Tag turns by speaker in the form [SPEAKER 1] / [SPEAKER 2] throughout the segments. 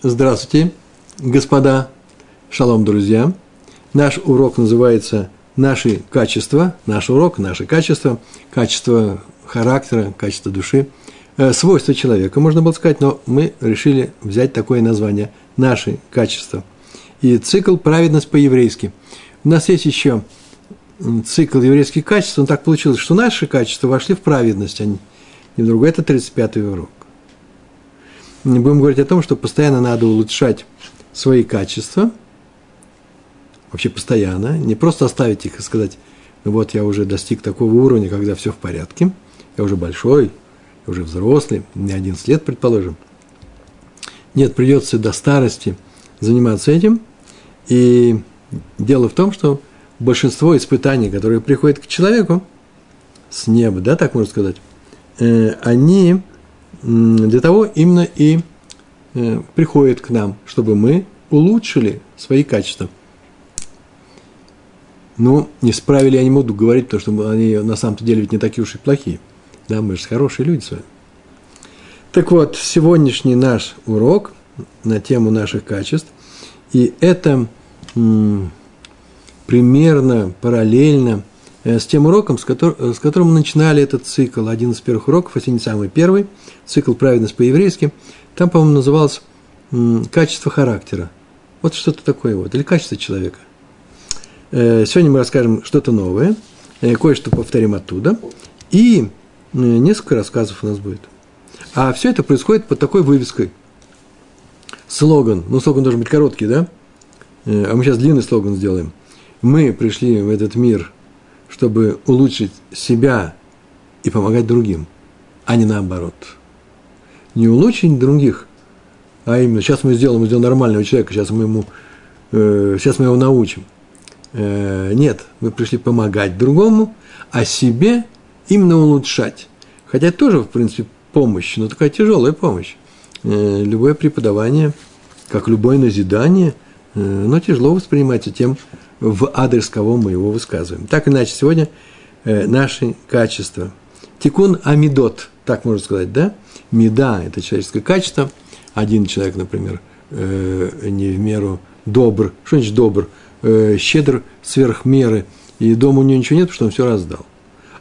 [SPEAKER 1] Здравствуйте, господа. Шалом, друзья. Наш урок называется «Наши качества». Наш урок, наши качества, качество характера, качество души, э, свойства человека, можно было сказать, но мы решили взять такое название «Наши качества». И цикл «Праведность по-еврейски». У нас есть еще цикл еврейских качеств, но так получилось, что наши качества вошли в праведность, а не в другой. Это 35-й урок будем говорить о том, что постоянно надо улучшать свои качества, вообще постоянно, не просто оставить их и сказать, ну вот я уже достиг такого уровня, когда все в порядке, я уже большой, я уже взрослый, не 11 лет, предположим. Нет, придется до старости заниматься этим. И дело в том, что большинство испытаний, которые приходят к человеку с неба, да, так можно сказать, э, они для того именно и э, приходит к нам, чтобы мы улучшили свои качества. Ну, не справили, я не буду говорить, потому что они на самом-то деле ведь не такие уж и плохие. Да, мы же хорошие люди с вами. Так вот, сегодняшний наш урок на тему наших качеств, и это примерно параллельно с тем уроком, с, котор, э, с которым мы начинали этот цикл, один из первых уроков, если не самый первый, цикл «Праведность по-еврейски», там, по-моему, назывался «Качество характера». Вот что-то такое вот, или качество человека. Э, сегодня мы расскажем что-то новое, кое-что повторим оттуда, и несколько рассказов у нас будет. А все это происходит под такой вывеской. Слоган, ну слоган должен быть короткий, да? А мы сейчас длинный слоган сделаем. Мы пришли в этот мир – чтобы улучшить себя и помогать другим, а не наоборот. Не улучшить других, а именно сейчас мы сделаем, сделаем нормального человека, сейчас мы ему, э, сейчас мы его научим. Э, нет, мы пришли помогать другому, а себе именно улучшать. Хотя тоже, в принципе, помощь, но такая тяжелая помощь. Э, любое преподавание, как любое назидание, э, но тяжело воспринимается тем, в адрес кого мы его высказываем. Так иначе, сегодня э, наши качества. Тикун амидот, так можно сказать, да? Меда – это человеческое качество. Один человек, например, э, не в меру добр. Что значит добр? Э, щедр сверх меры. И дома у него ничего нет, потому что он все раздал.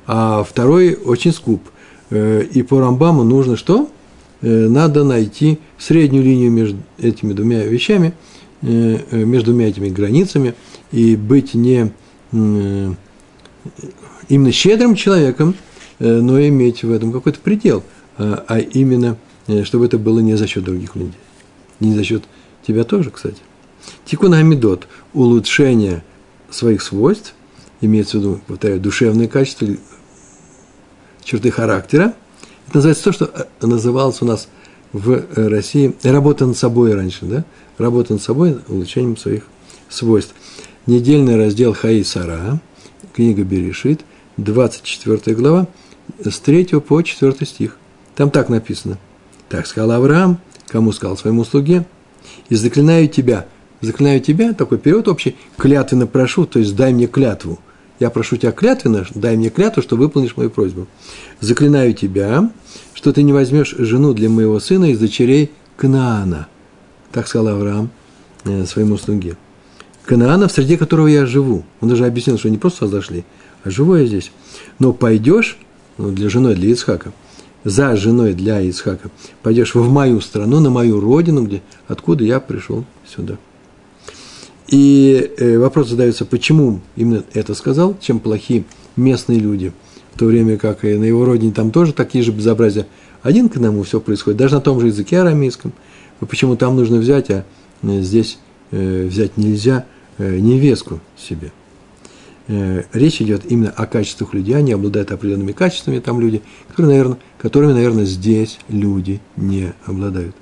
[SPEAKER 1] А второй очень скуп. И по Рамбаму нужно что? Надо найти среднюю линию между этими двумя вещами, между двумя этими границами – и быть не именно щедрым человеком, э, но иметь в этом какой-то предел, а, а именно, э, чтобы это было не за счет других людей. Не за счет тебя тоже, кстати. Тикун Амидот – улучшение своих свойств, имеется в виду, повторяю, душевные качества, черты характера. Это называется то, что э, называлось у нас в России работа над собой раньше, да? Работа над собой, улучшением своих свойств недельный раздел Хаи Сара, книга Берешит, 24 глава, с 3 по 4 стих. Там так написано. Так сказал Авраам, кому сказал своему слуге, и заклинаю тебя, заклинаю тебя, такой период общий, клятвенно прошу, то есть дай мне клятву. Я прошу тебя клятвенно, дай мне клятву, что выполнишь мою просьбу. Заклинаю тебя, что ты не возьмешь жену для моего сына из дочерей Кнаана. Так сказал Авраам э, своему слуге. Канаана, в среде которого я живу. Он даже объяснил, что не просто зашли, а живу я здесь. Но пойдешь, ну, для женой, для Ицхака, за женой для Ицхака, пойдешь в мою страну, на мою родину, где, откуда я пришел сюда. И э, вопрос задается, почему именно это сказал, чем плохи местные люди, в то время как и на его родине там тоже такие же безобразия. Один к одному все происходит, даже на том же языке арамейском. Почему там нужно взять, а э, здесь э, взять нельзя – невестку себе. Э, речь идет именно о качествах людей, они обладают определенными качествами, там люди, которые, наверное, которыми, наверное, здесь люди не обладают.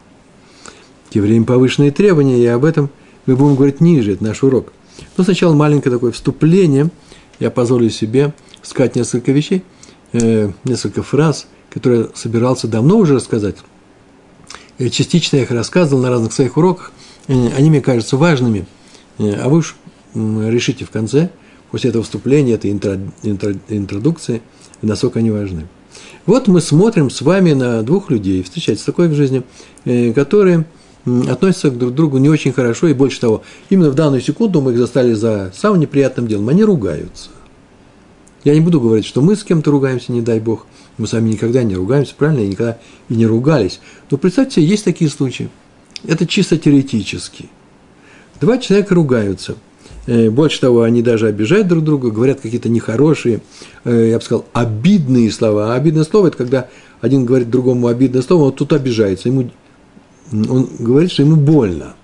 [SPEAKER 1] Тем временем повышенные требования, и об этом мы будем говорить ниже, это наш урок. Но сначала маленькое такое вступление, я позволю себе сказать несколько вещей, э, несколько фраз, которые собирался давно уже рассказать. Частично я их рассказывал на разных своих уроках, они мне кажутся важными – Э, а вы уж решите в конце, после этого вступления, этой интро, интро, интродукции, насколько они важны. Вот мы смотрим с вами на двух людей, встречается такое в жизни, э, которые относятся друг к другу не очень хорошо, и больше того, именно в данную секунду мы их застали за самым неприятным делом, они ругаются. Я не буду говорить, что мы с кем-то ругаемся, не дай бог, мы с вами никогда не ругаемся, правильно, и никогда и не ругались. Но представьте есть такие случаи. Это чисто теоретически. Два человека ругаются. Э, больше того, они даже обижают друг друга, говорят какие-то нехорошие, э, я бы сказал, обидные слова. А обидное слово – это когда один говорит другому обидное слово, вот тут обижается, ему, он говорит, что ему больно.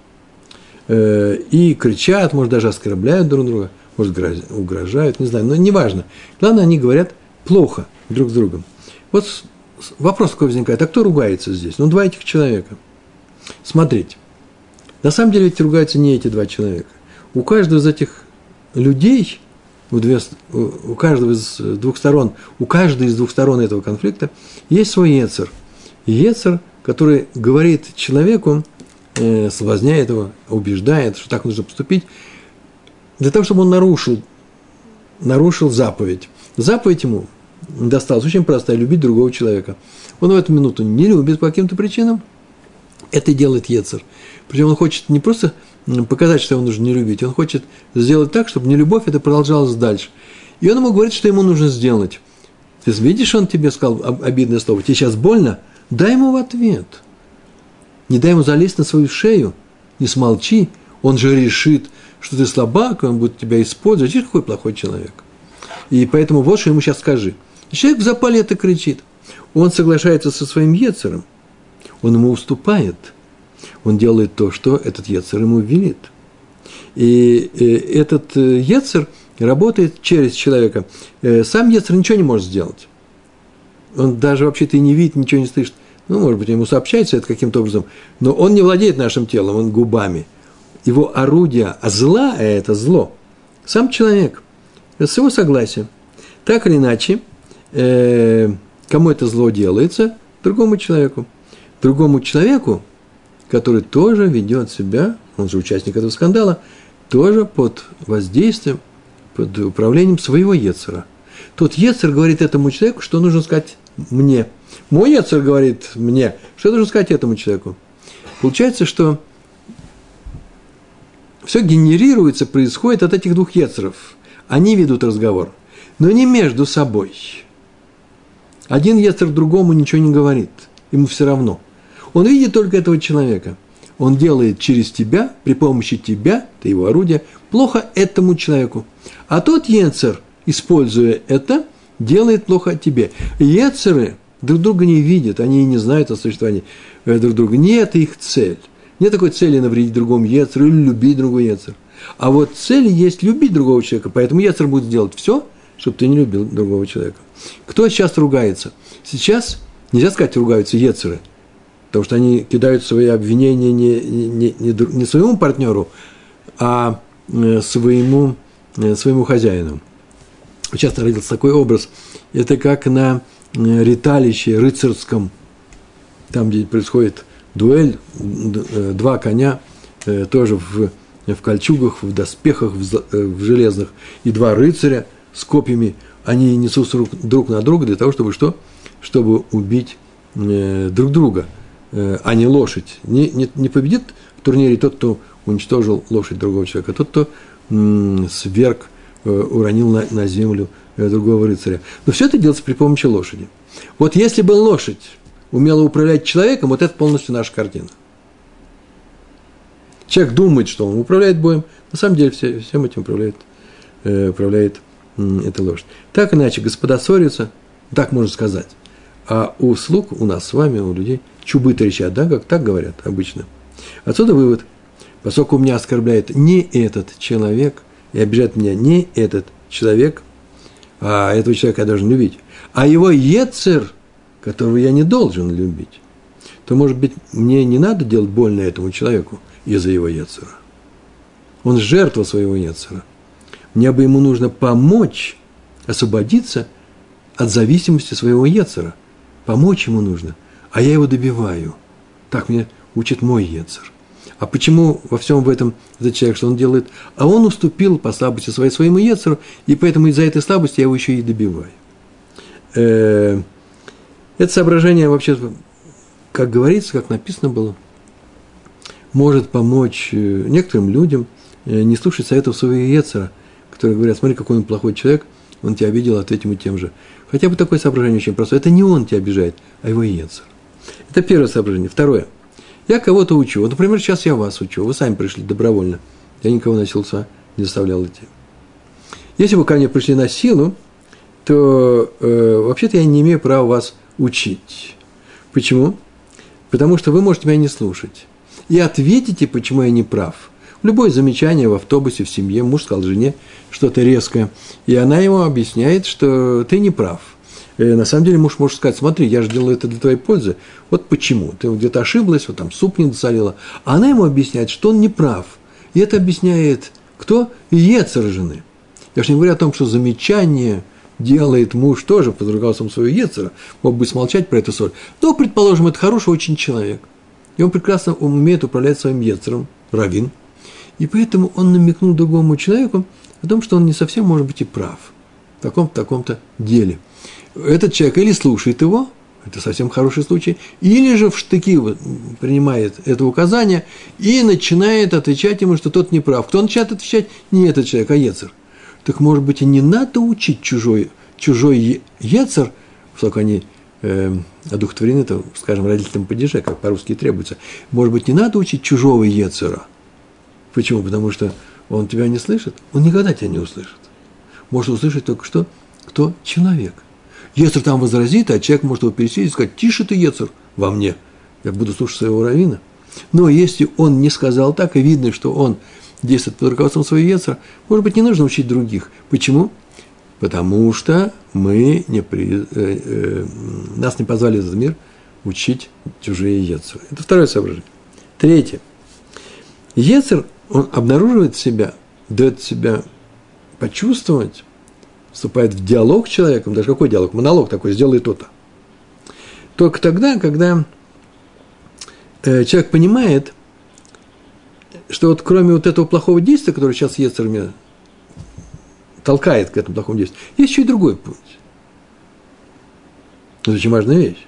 [SPEAKER 1] Э, и кричат, может, даже оскорбляют друг друга, может, угрожают, не знаю, но неважно. Главное, они говорят плохо друг с другом. Вот вопрос такой возникает, а кто ругается здесь? Ну, два этих человека. Смотрите, на самом деле ведь ругаются не эти два человека. У каждого из этих людей, у, две, у каждого из двух сторон, у каждой из двух сторон этого конфликта есть свой Ецер. Ецер, который говорит человеку, э, соблазняет его, убеждает, что так нужно поступить, для того, чтобы он нарушил, нарушил заповедь. Заповедь ему досталась очень простая – любить другого человека. Он в эту минуту не любит по каким-то причинам, это делает Ецер. Причем он хочет не просто показать, что его нужно не любить, он хочет сделать так, чтобы не любовь это продолжалось дальше. И он ему говорит, что ему нужно сделать. Ты видишь, он тебе сказал обидное слово, тебе сейчас больно? Дай ему в ответ. Не дай ему залезть на свою шею, не смолчи, он же решит, что ты слабак, он будет тебя использовать. Видишь, какой плохой человек. И поэтому вот что ему сейчас скажи. Человек в запале это кричит. Он соглашается со своим Ецером. Он ему уступает. Он делает то, что этот Ецер ему велит. И э, этот э, Ецер работает через человека. Э, сам Ецер ничего не может сделать. Он даже вообще-то и не видит, ничего не слышит. Ну, может быть, ему сообщается это каким-то образом, но он не владеет нашим телом, он губами. Его орудие, а зла – это зло. Сам человек, с его согласия. Так или иначе, э, кому это зло делается? Другому человеку. Другому человеку, который тоже ведет себя, он же участник этого скандала, тоже под воздействием, под управлением своего Ецера. Тот Ецер говорит этому человеку, что нужно сказать мне. Мой Ецер говорит мне, что нужно сказать этому человеку. Получается, что все генерируется, происходит от этих двух Ецеров. Они ведут разговор, но не между собой. Один Ецер другому ничего не говорит, ему все равно. Он видит только этого человека. Он делает через тебя, при помощи тебя, ты его орудие, плохо этому человеку. А тот Ецер, используя это, делает плохо тебе. Ецеры друг друга не видят, они не знают о существовании э, друг друга. Не это их цель. Нет такой цели навредить другому Ецеру или любить другого Ецера. А вот цель есть любить другого человека, поэтому Ецер будет делать все, чтобы ты не любил другого человека. Кто сейчас ругается? Сейчас нельзя сказать, ругаются Ецеры, потому что они кидают свои обвинения не, не, не, не своему партнеру, а э, своему, э, своему хозяину. Часто родился такой образ. Это как на э, риталище рыцарском, там, где происходит дуэль, два коня, тоже в, в кольчугах, в доспехах, в, в железных, и два рыцаря с копьями, они несут друг, друг на друга для того, чтобы что? Чтобы убить друг друга, а не лошадь. Не, не, не победит в турнире тот, кто уничтожил лошадь другого человека, а тот, кто м, сверг, э, уронил на, на землю э, другого рыцаря. Но все это делается при помощи лошади. Вот если бы лошадь умело управлять человеком, вот это полностью наша картина. Человек думает, что он управляет боем, на самом деле все, всем этим управляет, э, управляет э, эта лошадь. Так иначе, господа ссорятся, так можно сказать. А у слуг, у нас с вами, у людей, чубы трещат, да, как так говорят обычно. Отсюда вывод. Поскольку меня оскорбляет не этот человек, и обижает меня не этот человек, а этого человека я должен любить, а его Ецер – которого я не должен любить, то, может быть, мне не надо делать больно этому человеку из-за его Ецера. Он жертва своего Ецера. Мне бы ему нужно помочь освободиться от зависимости своего Ецера. Помочь ему нужно, а я его добиваю. Так мне учит мой Ецер. А почему во всем в этом этот человек, что он делает? А он уступил по слабости своей своему Ецеру, и поэтому из-за этой слабости я его еще и добиваю. Э, это соображение вообще, как говорится, как написано было, может помочь э, некоторым людям э, не слушать советов своего Ецера, которые говорят, смотри, какой он плохой человек, он тебя обидел, ответь ему тем же. Хотя бы такое соображение очень простое. Это не он тебя обижает, а его Ецер. Это первое соображение. Второе. Я кого-то учу. Вот, например, сейчас я вас учу. Вы сами пришли добровольно. Я никого насиловца не заставлял идти. Если вы ко мне пришли на силу, то э, вообще-то я не имею права вас учить. Почему? Потому что вы можете меня не слушать. И ответите, почему я не прав. Любое замечание в автобусе, в семье, муж сказал жене что-то резкое, и она ему объясняет, что ты не прав. И э, на самом деле муж может сказать, смотри, я же делаю это для твоей пользы. Вот почему. Ты где-то ошиблась, вот там суп не досолила. А она ему объясняет, что он не прав. И это объясняет кто? Ецер жены. Я же не говорю о том, что замечание делает муж тоже под руководством своего Ецера, мог бы смолчать про эту ссору. Но, предположим, это хороший очень человек. И он прекрасно умеет управлять своим Ецером, равин. И поэтому он намекнул другому человеку о том, что он не совсем может быть и прав в таком-то, таком-то деле. Этот человек или слушает его, это совсем хороший случай, или же в штыки принимает это указание и начинает отвечать ему, что тот не прав. Кто начинает отвечать? Не этот человек, а Ецер. Так, может быть, и не надо учить чужой, чужой Ецер, поскольку они э, одухотворены, то, скажем, родителям падеже, как по-русски требуется. Может быть, не надо учить чужого Ецера. Почему? Потому что он тебя не слышит, он никогда тебя не услышит. Может услышать только что? Кто? Человек. Ецер там возразит, а человек может его пересесть и сказать, тише ты, Ецер, во мне. Я буду слушать своего равина. Но если он не сказал так, и видно, что он действует под руководством своего Ецера, может быть, не нужно учить других. Почему? Потому что мы не при, э, э, нас не позвали в этот мир учить чужие Ецеры. Это второе соображение. Третье. Ецер, он обнаруживает себя, дает себя почувствовать, вступает в диалог с человеком, даже какой диалог, монолог такой, сделай то-то. Только тогда, когда э, человек понимает, что вот кроме вот этого плохого действия, которое сейчас Ецер меня толкает к этому плохому действию, есть еще и другой путь. Это очень важная вещь.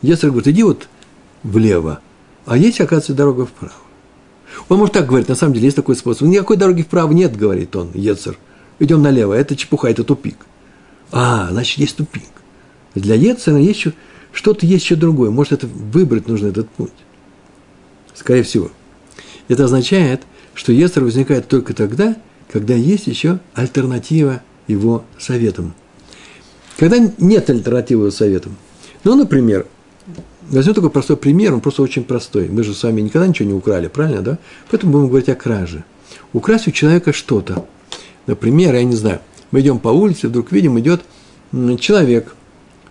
[SPEAKER 1] Ецер говорит, иди вот влево, а есть, оказывается, дорога вправо. Он может так говорить, на самом деле есть такой способ. Никакой дороги вправо нет, говорит он, Ецер. Идем налево, это чепуха, это тупик. А, значит, есть тупик. Для Ецера есть что-то есть еще другое. Может, это выбрать нужно этот путь. Скорее всего. Это означает, что Ецер возникает только тогда, когда есть еще альтернатива его советам. Когда нет альтернативы советам. Ну, например, возьмем такой простой пример, он просто очень простой. Мы же с вами никогда ничего не украли, правильно, да? Поэтому будем говорить о краже. Украсть у человека что-то. Например, я не знаю, мы идем по улице, вдруг видим, идет человек,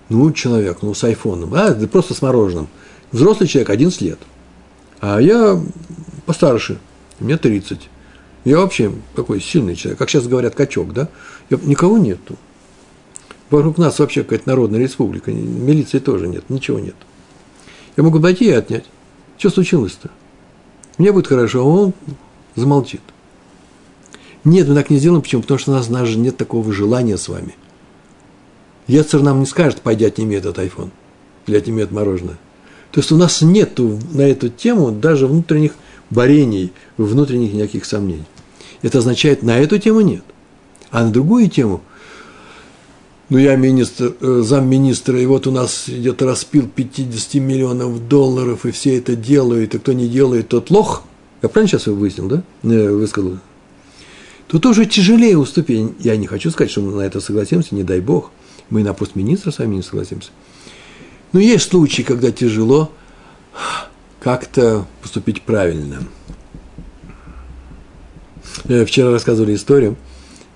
[SPEAKER 1] ну, человек, ну, с айфоном, а, просто с мороженым. Взрослый человек, 11 лет. А я постарше, мне 30. Я вообще такой сильный человек, как сейчас говорят, качок, да? Я, никого нету. Вокруг нас вообще какая-то народная республика, милиции тоже нет, ничего нет. Я могу пойти и отнять. Что случилось-то? Мне будет хорошо, а он замолчит. Нет, мы так не сделаем. Почему? Потому что у нас даже нет такого желания с вами. Ецер нам не скажет, пойди отними этот iPhone. Или отними это мороженое. То есть у нас нет на эту тему даже внутренних борений, внутренних никаких сомнений. Это означает, на эту тему нет. А на другую тему, ну я министр, э, замминистра, и вот у нас идет распил 50 миллионов долларов, и все это делают, и кто не делает, тот лох. Я правильно сейчас выяснил, да? Э, высказал. То тоже тяжелее уступить. Я не хочу сказать, что мы на это согласимся, не дай бог. Мы на пост министра сами не согласимся. Но есть случаи, когда тяжело как-то поступить правильно. Э, вчера рассказывали историю.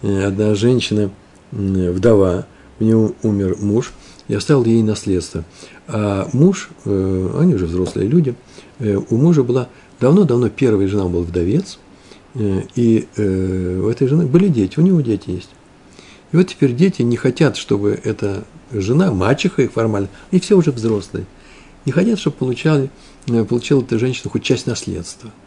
[SPEAKER 1] Э, одна женщина, вдова, у нее умер муж, и оставил ей наследство. А муж, э, они уже взрослые люди, у мужа была давно-давно первая жена, был вдовец, и у этой жены были дети, у него дети есть. И вот теперь дети не хотят, чтобы эта жена, мачеха их формально, они все уже взрослые, не хотят, чтобы получали, получила эта женщина хоть часть наследства –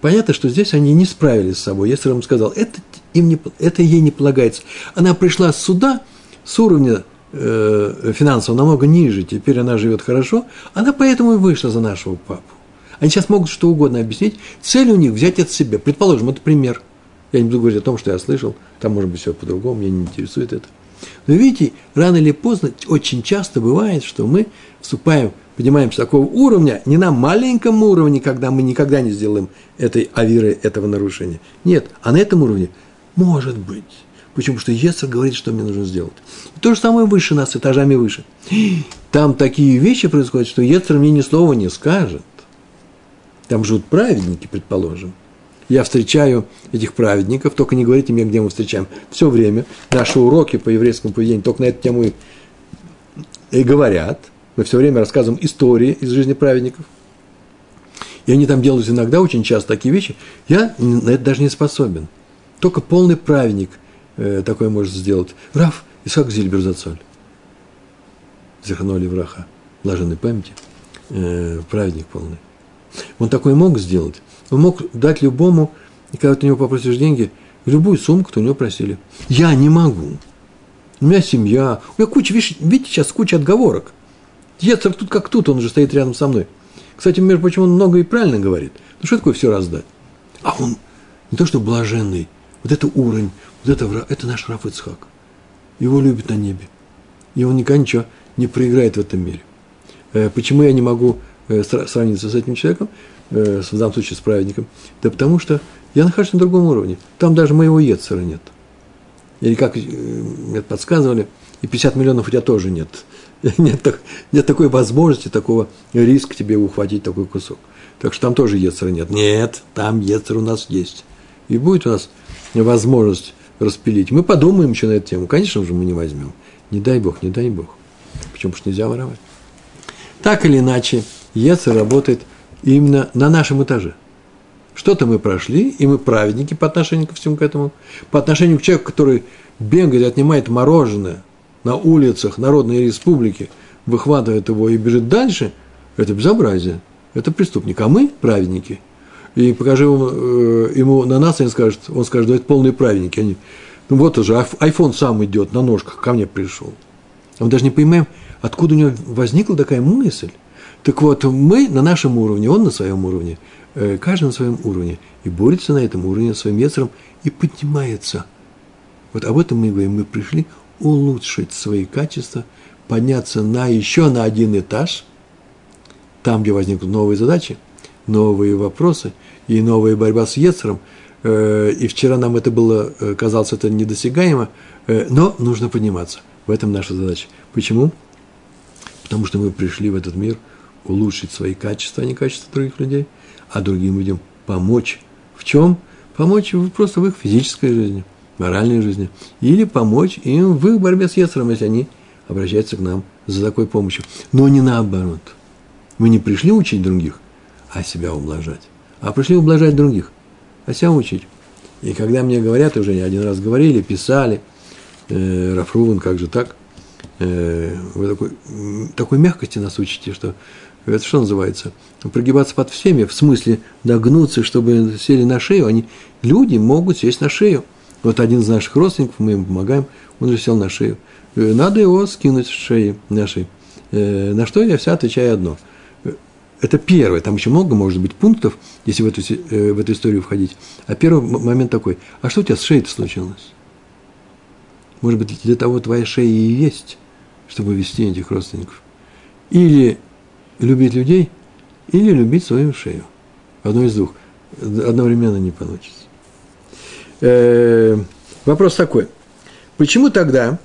[SPEAKER 1] Понятно, что здесь они не справились с собой. Если он сказал, это, им не, это ей не полагается. Она пришла с суда, с уровня э, финансового намного ниже, теперь она живет хорошо, она поэтому и вышла за нашего папу. Они сейчас могут что угодно объяснить. Цель у них взять это себе. Предположим, это пример. Я не буду говорить о том, что я слышал. Там может быть все по-другому, меня не интересует это. Но видите, рано или поздно, очень часто бывает, что мы вступаем, поднимаемся такого уровня, не на маленьком уровне, когда мы никогда не сделаем этой авиры, этого нарушения. Нет, а на этом уровне может быть. Почему? Потому что Ецер говорит, что мне нужно сделать. И то же самое выше нас, этажами выше. Там такие вещи происходят, что Ецер мне ни слова не скажет. Там живут праведники, предположим. Я встречаю этих праведников, только не говорите мне, где мы встречаем. Все время наши уроки по еврейскому поведению только на эту тему и, и говорят. Мы все время рассказываем истории из жизни праведников. И они там делают иногда очень часто такие вещи. Я на это даже не способен. Только полный праведник э, такое может сделать. Раф Исаак Зильбер Зацоль. Заханули враха, блаженной памяти, э, праведник полный. Он такое мог сделать. Он мог дать любому, и когда ты у него попросишь деньги, любую сумму, кто у него просили. Я не могу. У меня семья, у меня куча, видите, сейчас куча отговорок. Ецер тут как тут, он уже стоит рядом со мной. Кстати, между прочим, он много и правильно говорит. Ну что такое все раздать? А он не то, что блаженный, вот это уровень, вот это, это наш Раф Ицхак. Его любят на небе. И он никогда ничего не проиграет в этом мире. Э, почему я не могу э, сравниться с этим человеком, э, в данном случае с праведником? Да потому что я нахожусь на другом уровне. Там даже моего Ецера нет. Или как мне подсказывали, и 50 миллионов у тебя тоже нет. Нет, нет такой возможности, такого риска тебе ухватить такой кусок. Так что там тоже Ецера нет. Нет, там Ецер у нас есть. И будет у нас возможность распилить. Мы подумаем еще на эту тему. Конечно же, мы не возьмем. Не дай Бог, не дай Бог. Почему же нельзя воровать? Так или иначе, Ецер работает именно на нашем этаже. Что-то мы прошли, и мы праведники по отношению ко всему к этому. По отношению к человеку, который бегает отнимает мороженое на улицах Народной Республики, выхватывает его и бежит дальше, это безобразие. Это преступник. А мы праведники. И покажи ему, э, ему на нас, и он скажет, он скажет, да это полные праведники. Они, ну вот уже, айфон сам идет на ножках, ко мне пришел. А мы даже не понимаем, откуда у него возникла такая мысль. Так вот, мы на нашем уровне, он на своем уровне, э, каждый на своем уровне, и борется на этом уровне своим ветром и поднимается. Вот об этом мы говорим, мы пришли улучшить свои качества, подняться на еще на один этаж, там, где возникнут новые задачи, новые вопросы и новая борьба с Ецером. Э, и вчера нам это было, э, казалось, это недосягаемо, но нужно подниматься. В этом наша задача. Почему? Потому что мы пришли в этот мир улучшить свои качества, а не качества других людей, а другим людям помочь. В чем? Помочь просто в их физической жизни, моральной жизни. Или помочь им в их борьбе с Ецером, если они обращаются к нам за такой помощью. Но не наоборот. Мы не пришли учить других, а себя ублажать. А пришли ублажать других, а себя учить. И когда мне говорят, уже не один раз говорили, писали, э, Рафруван, как же так? Э, вы такой, такой мягкости нас учите, что это что называется? Прогибаться под всеми, в смысле нагнуться, чтобы сели на шею. Они, люди могут сесть на шею. Вот один из наших родственников, мы ему помогаем, он же сел на шею. Э, надо его скинуть с шеи нашей. Э, на что я вся отвечаю одно. Это первое, там еще много, может быть, пунктов, если в эту, в эту историю входить. А первый момент такой, а что у тебя с шеей-то случилось? Может быть, для того твоя шея и есть, чтобы вести этих родственников. Или любить людей, или любить свою шею. Одно из двух. Одновременно не получится. Э, вопрос такой. Почему тогда,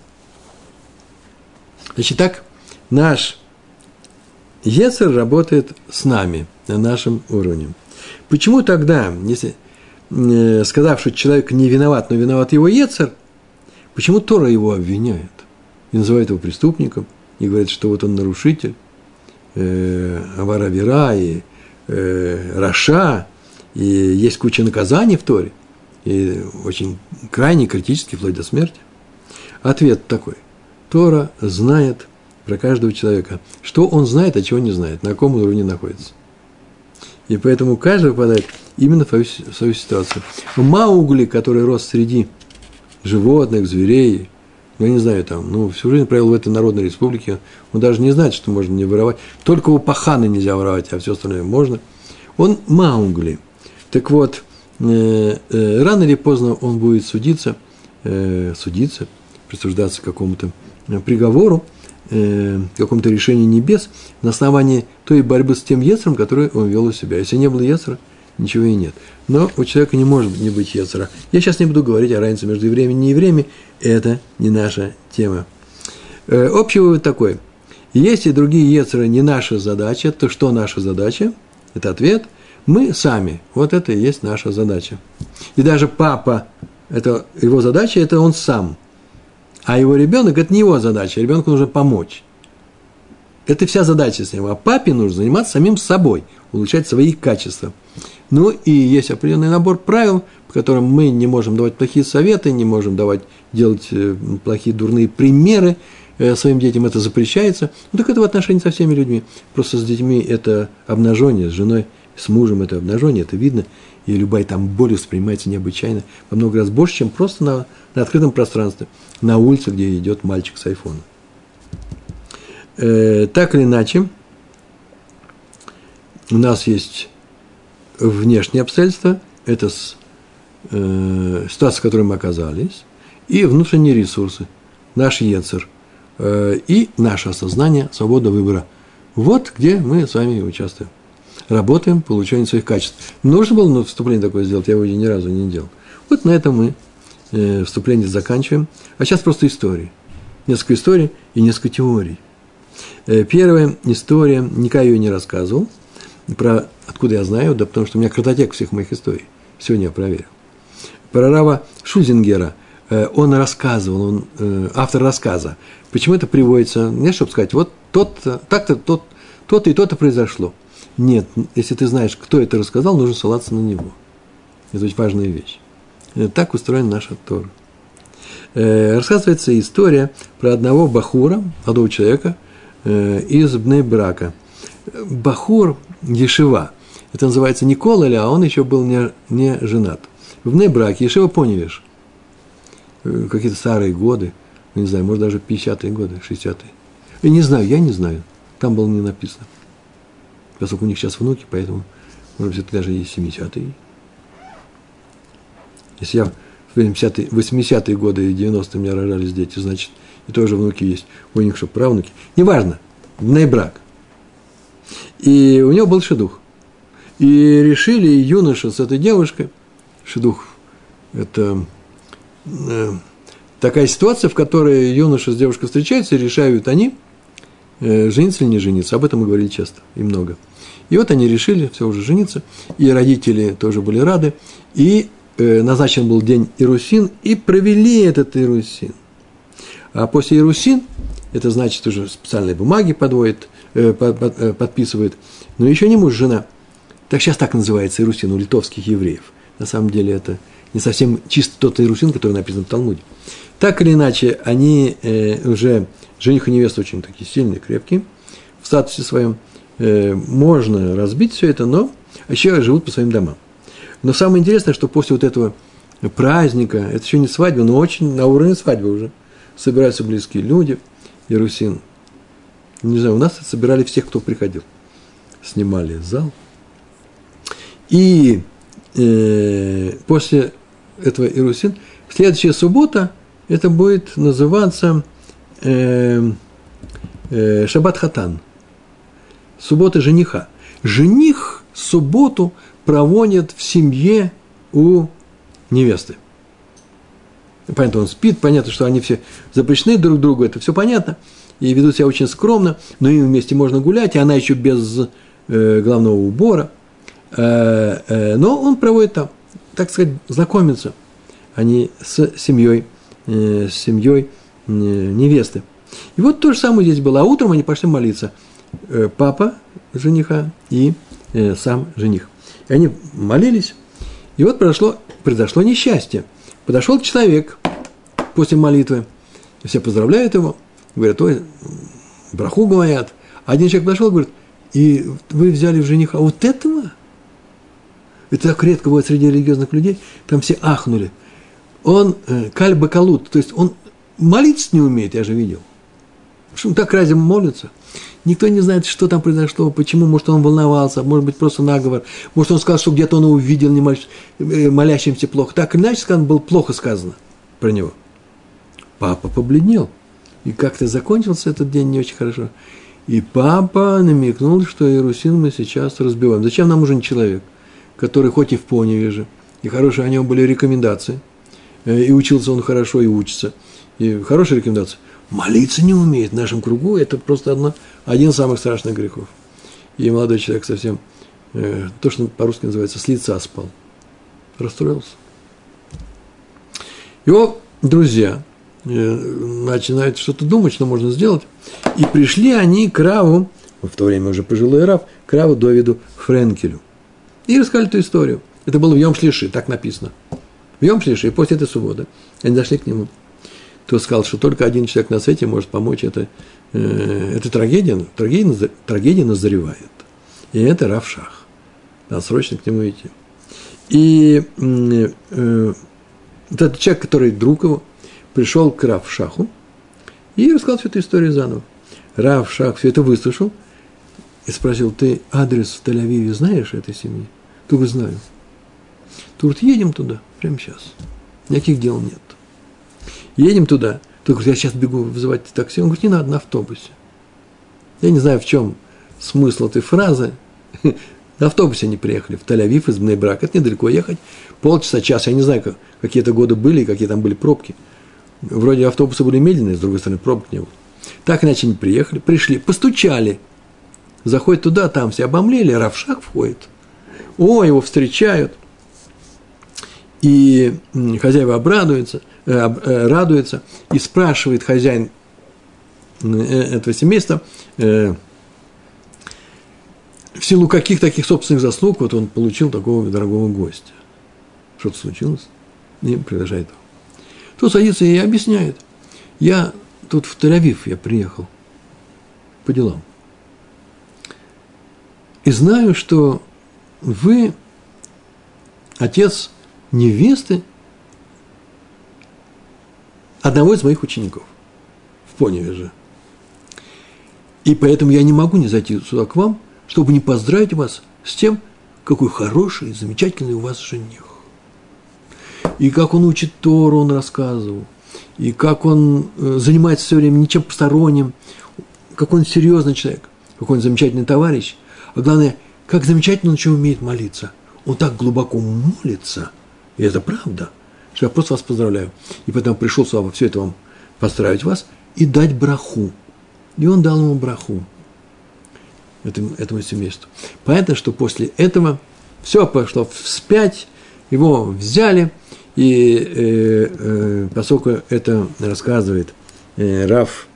[SPEAKER 1] значит так, наш Ецер работает с нами, на нашем уровне. Почему тогда, если э, сказав, что человек не виноват, но виноват его Ецер – Почему Тора его обвиняет и называет его преступником, и говорит, что вот он нарушитель, э, Авара Вера и э, Раша, и есть куча наказаний в Торе, и очень крайне критически, вплоть до смерти. Ответ такой. Тора знает про каждого человека, что он знает, а чего не знает, на каком уровне находится. И поэтому каждый попадает именно в свою, в свою ситуацию. Маугли, который рос среди животных, зверей. Я не знаю, там, ну, всю жизнь провел в этой народной республике. Он даже не знает, что можно не воровать. Только у паханы нельзя воровать, а все остальное можно. Он Маугли. Так вот, э, э, рано или поздно он будет судиться, э, судиться, присуждаться какому-то приговору, э, какому-то решению небес на основании той борьбы с тем Ецером, который он вел у себя. Если не было Ецера, ничего и нет. Но у человека не может не быть Ецера. Я сейчас не буду говорить о разнице между евреями и неевреями, это не наша тема. Э, общий вывод такой. Если другие Ецеры не наша задача, то что наша задача? Это ответ. Мы сами. Вот это и есть наша задача. И даже папа, это его задача, это он сам – а его ребенок – это не его задача, ребенку нужно помочь. Это вся задача с ним. А папе нужно заниматься самим собой, улучшать свои качества. Ну и есть определенный набор правил, по которым мы не можем давать плохие советы, не можем давать делать э, плохие дурные примеры э, своим детям, это запрещается. Ну так это в отношении со всеми людьми. Просто с детьми это обнажение, с женой, с мужем это обнажение, это видно, и любая там боль воспринимается необычайно, во много раз больше, чем просто на, на открытом пространстве на улице, где идет мальчик с айфоном. Э, так или иначе, у нас есть внешние обстоятельства, это с, э, ситуация, в которой мы оказались, и внутренние ресурсы, наш Ецер, э, и наше осознание, свобода выбора. Вот где мы с вами участвуем. Работаем по улучшению своих качеств. Нужно было ну, вступление такое сделать, я его ни разу не делал. Вот на этом мы э, вступление заканчиваем. А сейчас просто истории. Несколько историй и несколько теорий. Э, первая история, никогда ее не рассказывал. Про откуда я знаю, да потому что у меня картотека всех моих историй. Сегодня я проверил. Про Рава Шузингера э, он рассказывал, он э, автор рассказа. Почему это приводится? Не чтобы сказать, вот тот, так-то, тот, то-то и то-то произошло. Нет, если ты знаешь, кто это рассказал, нужно ссылаться на него. Это очень важная вещь. Э, так устроен наш Тора. Рассказывается история про одного бахура, молодого человека, из Бнейбрака. Бахур Ешива. Это называется не Кололя, а он еще был не, не женат. В Бнейбраке Ешива Поневиш. Какие-то старые годы, ну, не знаю, может даже 50-е годы, 60-е. Я не знаю, я не знаю. Там было не написано. Поскольку у них сейчас внуки, поэтому, может быть, это даже и 70-е если я в 80-е, 80-е годы и 90-е у меня рожались дети, значит, и тоже внуки есть. У них что, правнуки? Неважно, брак. И у него был шедух. И решили юноша с этой девушкой, шедух – это э, такая ситуация, в которой юноша с девушкой встречаются и решают они, э, жениться или не жениться. Об этом мы говорили часто и много. И вот они решили все уже жениться, и родители тоже были рады, и Э, назначен был день Ирусин, и провели этот Ирусин. А после Ирусин, это значит уже специальные бумаги подводит, под, под, э, подписывает, но еще не муж, жена. Так сейчас так называется Ирусин у литовских евреев. На самом деле это не совсем чисто тот Ирусин, который написан в Талмуде. Так или иначе, они э, уже, жених и невеста очень такие сильные, крепкие, в статусе своем. Э, можно разбить все это, но еще живут по своим домам. Но самое интересное, что после вот этого праздника, это еще не свадьба, но очень на уровне свадьбы уже, собираются близкие люди, Иерусин. Не знаю, у нас собирали всех, кто приходил. Снимали зал. И э, после этого Иерусин, следующая суббота, это будет называться э, э, Шаббат Хатан. Суббота жениха. Жених субботу проводят в семье у невесты. Понятно, он спит, понятно, что они все запрещены друг другу, это все понятно, и ведут себя очень скромно, но им вместе можно гулять, и она еще без э, главного убора. Э, э, но он проводит там, так сказать, знакомиться, они с семьей, э, с семьей э, невесты. И вот то же самое здесь было. А утром они пошли молиться. Э, папа жениха и э, сам жених. И они молились. И вот произошло, произошло несчастье. Подошел человек после молитвы. Все поздравляют его. Говорят, ой, браху говорят. Один человек подошел говорит, и вы взяли в жениха вот этого? Это так редко бывает среди религиозных людей. Там все ахнули. Он э, каль бакалут, то есть он молиться не умеет, я же видел. Почему так разве молятся? Никто не знает, что там произошло, почему. Может, он волновался, может быть, просто наговор. Может, он сказал, что где-то он увидел не э, молящимся плохо. Так иначе, сказано, было плохо сказано про него. Папа побледнел. И как-то закончился этот день не очень хорошо. И папа намекнул, что Иерусалим мы сейчас разбиваем. Зачем нам нужен человек, который хоть и в Поневеже, и хорошие о нем были рекомендации, э, и учился он хорошо, и учится, и хорошие рекомендации. Молиться не умеет в нашем кругу, это просто одно, один из самых страшных грехов. И молодой человек совсем, э, то, что по-русски называется, с лица спал. Расстроился. Его друзья начинают что-то думать, что можно сделать. И пришли они к Раву, в то время уже пожилой Рав, к Раву Довиду Френкелю. И рассказали эту историю. Это было в Йом Шлиши, так написано. В Йом Шлиши, после этой субботы. Они дошли к нему. Кто сказал, что только один человек на свете может помочь, это, э, это трагедия, трагедия, трагедия назревает. И это Равшах. Надо срочно к нему идти. И э, э, этот человек, который друг его, пришел к Равшаху и рассказал всю эту историю заново. Равшах все это выслушал и спросил, ты адрес в Тель-Авиве знаешь этой семьи? Ты говорит, знаю. Ты говорит, едем туда, прямо сейчас. Никаких дел нет. Едем туда. Ты говорит, я сейчас бегу вызывать такси. Он говорит, не надо, на автобусе. Я не знаю, в чем смысл этой фразы. На автобусе они приехали в Тель-Авив из Бнейбрак. Это недалеко ехать. Полчаса, час. Я не знаю, как, какие это годы были какие там были пробки. Вроде автобусы были медленные, с другой стороны, пробок не было. Так иначе они приехали, пришли, постучали. Заходят туда, там все обомлели, Равшах входит. О, его встречают. И хозяева обрадуются, э, э, радуется и спрашивает хозяин э, этого семейства, в силу каких таких собственных заслуг вот он получил такого дорогого гостя. Что-то случилось? И его. Тот садится и объясняет. Я тут в Тель-Авив я приехал по делам. И знаю, что вы отец невесты одного из моих учеников в Поневеже. И поэтому я не могу не зайти сюда к вам, чтобы не поздравить вас с тем, какой хороший, замечательный у вас жених. И как он учит Тору, он рассказывал. И как он э, занимается все время ничем посторонним. Какой он серьезный человек. Какой он замечательный товарищ. А главное, как замечательно он еще умеет молиться. Он так глубоко молится. И это правда. Что я просто вас поздравляю. И поэтому пришел сюда все это вам поздравить вас и дать браху. И он дал ему браху этому, этому семейству. Понятно, что после этого все пошло вспять, его взяли – и э, э, поскольку это рассказывает э, Раф,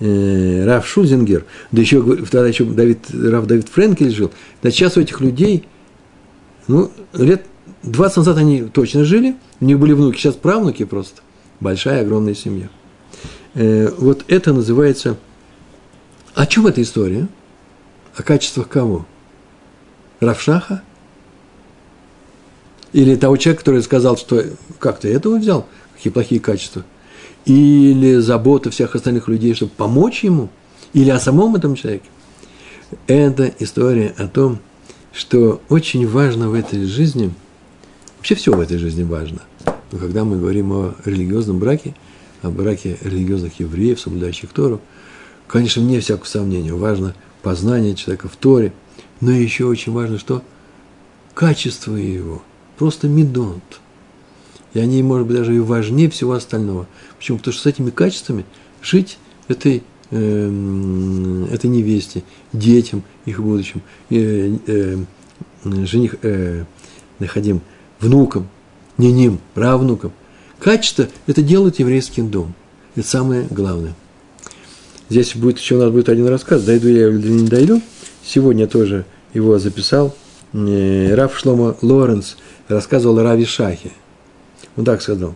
[SPEAKER 1] э, Раф Шузингер, да еще тогда еще Давид, Раф Давид Френкель жил, да сейчас у этих людей, ну, лет 20 назад они точно жили, у них были внуки, сейчас правнуки просто. Большая, огромная семья. Э, вот это называется... О чем эта история? О качествах кого? Равшаха? Или того человека, который сказал, что как ты этого взял, какие плохие качества. Или забота всех остальных людей, чтобы помочь ему. Или о самом этом человеке. Это история о том, что очень важно в этой жизни, вообще все в этой жизни важно. Но когда мы говорим о религиозном браке, о браке религиозных евреев, соблюдающих Тору, конечно, вне всякого сомнения, важно познание человека в Торе, но еще очень важно, что качество его – просто медонт. И они, может быть, даже и важнее всего остального. Почему? Потому что с этими качествами жить этой, э, этой невесте, детям, их будущим, э, э, жених, э, находим, внукам, не ним, правнукам. Качество – это делает еврейский дом. Это самое главное. Здесь будет еще у нас будет один рассказ, дойду я или не дойду. Сегодня тоже его записал э, Раф Шлома Лоренс – рассказывал Рави Шахе. Он так сказал.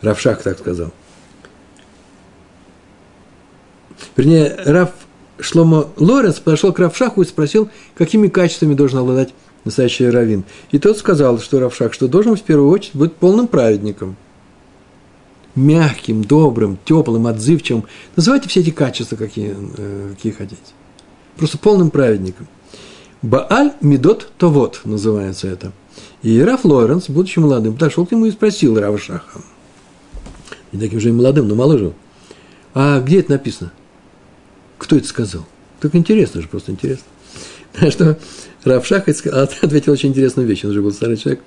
[SPEAKER 1] Равшах так сказал. Вернее, Рав Шломо Лоренс подошел к Равшаху и спросил, какими качествами должен обладать настоящий раввин. И тот сказал, что Равшах, что должен в первую очередь быть полным праведником. мягким, добрым, теплым, отзывчивым. Называйте все эти качества, какие, э, какие хотите. Просто полным праведником. Бааль Медот Товот называется это. И Раф Лоренс, будучи молодым, подошел к нему и спросил Рава Шаха. Не таким же и молодым, но моложе. А где это написано? Кто это сказал? Так интересно же, просто интересно. На что Рав Шах ответил очень интересную вещь. Он уже был старый человек.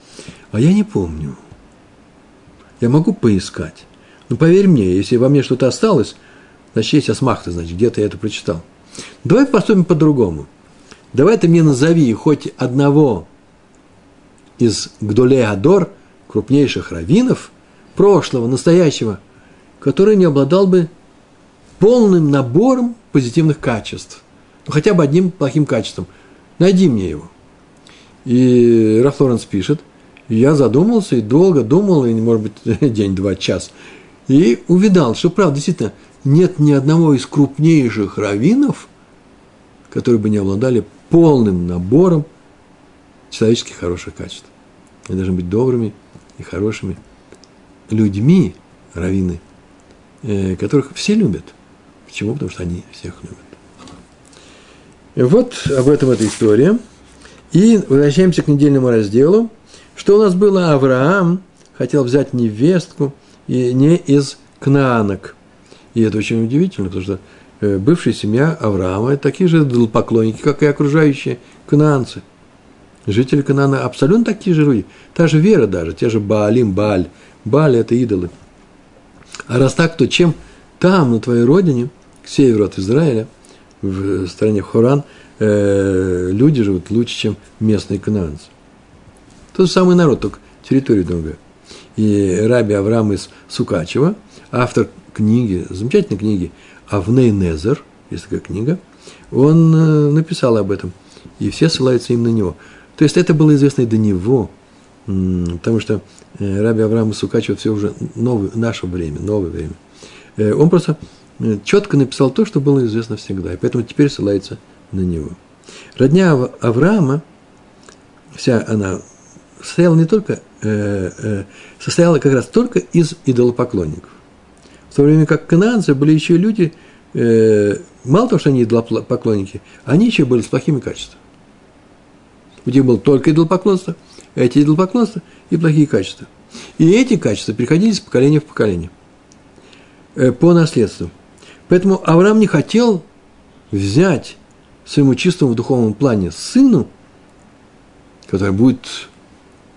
[SPEAKER 1] А я не помню. Я могу поискать. Но поверь мне, если во мне что-то осталось, значит, есть асмахта, значит, где-то я это прочитал. Давай поступим по-другому. Давай ты мне назови хоть одного из Гдолей Адор, крупнейших раввинов, прошлого, настоящего, который не обладал бы полным набором позитивных качеств. Ну, хотя бы одним плохим качеством. Найди мне его. И Раф Лоренс пишет, я задумался и долго думал, и, может быть, день-два, час, и увидал, что, правда, действительно, нет ни одного из крупнейших раввинов, которые бы не обладали полным набором человеческих хороших качеств. Они должны быть добрыми и хорошими людьми, раввины, э, которых все любят. Почему? Потому что они всех любят. И вот об этом эта история. И возвращаемся к недельному разделу. Что у нас было? Авраам хотел взять невестку и не из кнаанок. И это очень удивительно, потому что э, бывшая семья Авраама – такие же поклонники, как и окружающие кнаанцы. Жители Канана абсолютно такие же люди. Та же вера даже, те же Баалим, Бааль. Бааль – это идолы. А раз так, то чем там, на твоей родине, к северу от Израиля, в стране Хоран, э, люди живут лучше, чем местные кананцы. Тот самый народ, только территория другая. И Раби Авраам из Сукачева, автор книги, замечательной книги Авней Незер, есть такая книга, он э, написал об этом, и все ссылаются именно на него. То есть это было известно и до него, потому что э, Раби Авраам из Сукачева все уже новое, наше время, новое время. Э, он просто четко написал то, что было известно всегда, и поэтому теперь ссылается на него. Родня Авраама, вся она состояла не только, э, э, состояла как раз только из идолопоклонников. В то время как канадцы были еще люди, э, мало того, что они идолопоклонники, они еще были с плохими качествами. У них было только идолопоклонство, эти идолопоклонства и плохие качества. И эти качества переходили из поколения в поколение э, по наследству. Поэтому Авраам не хотел взять своему чистому в духовном плане сыну, который будет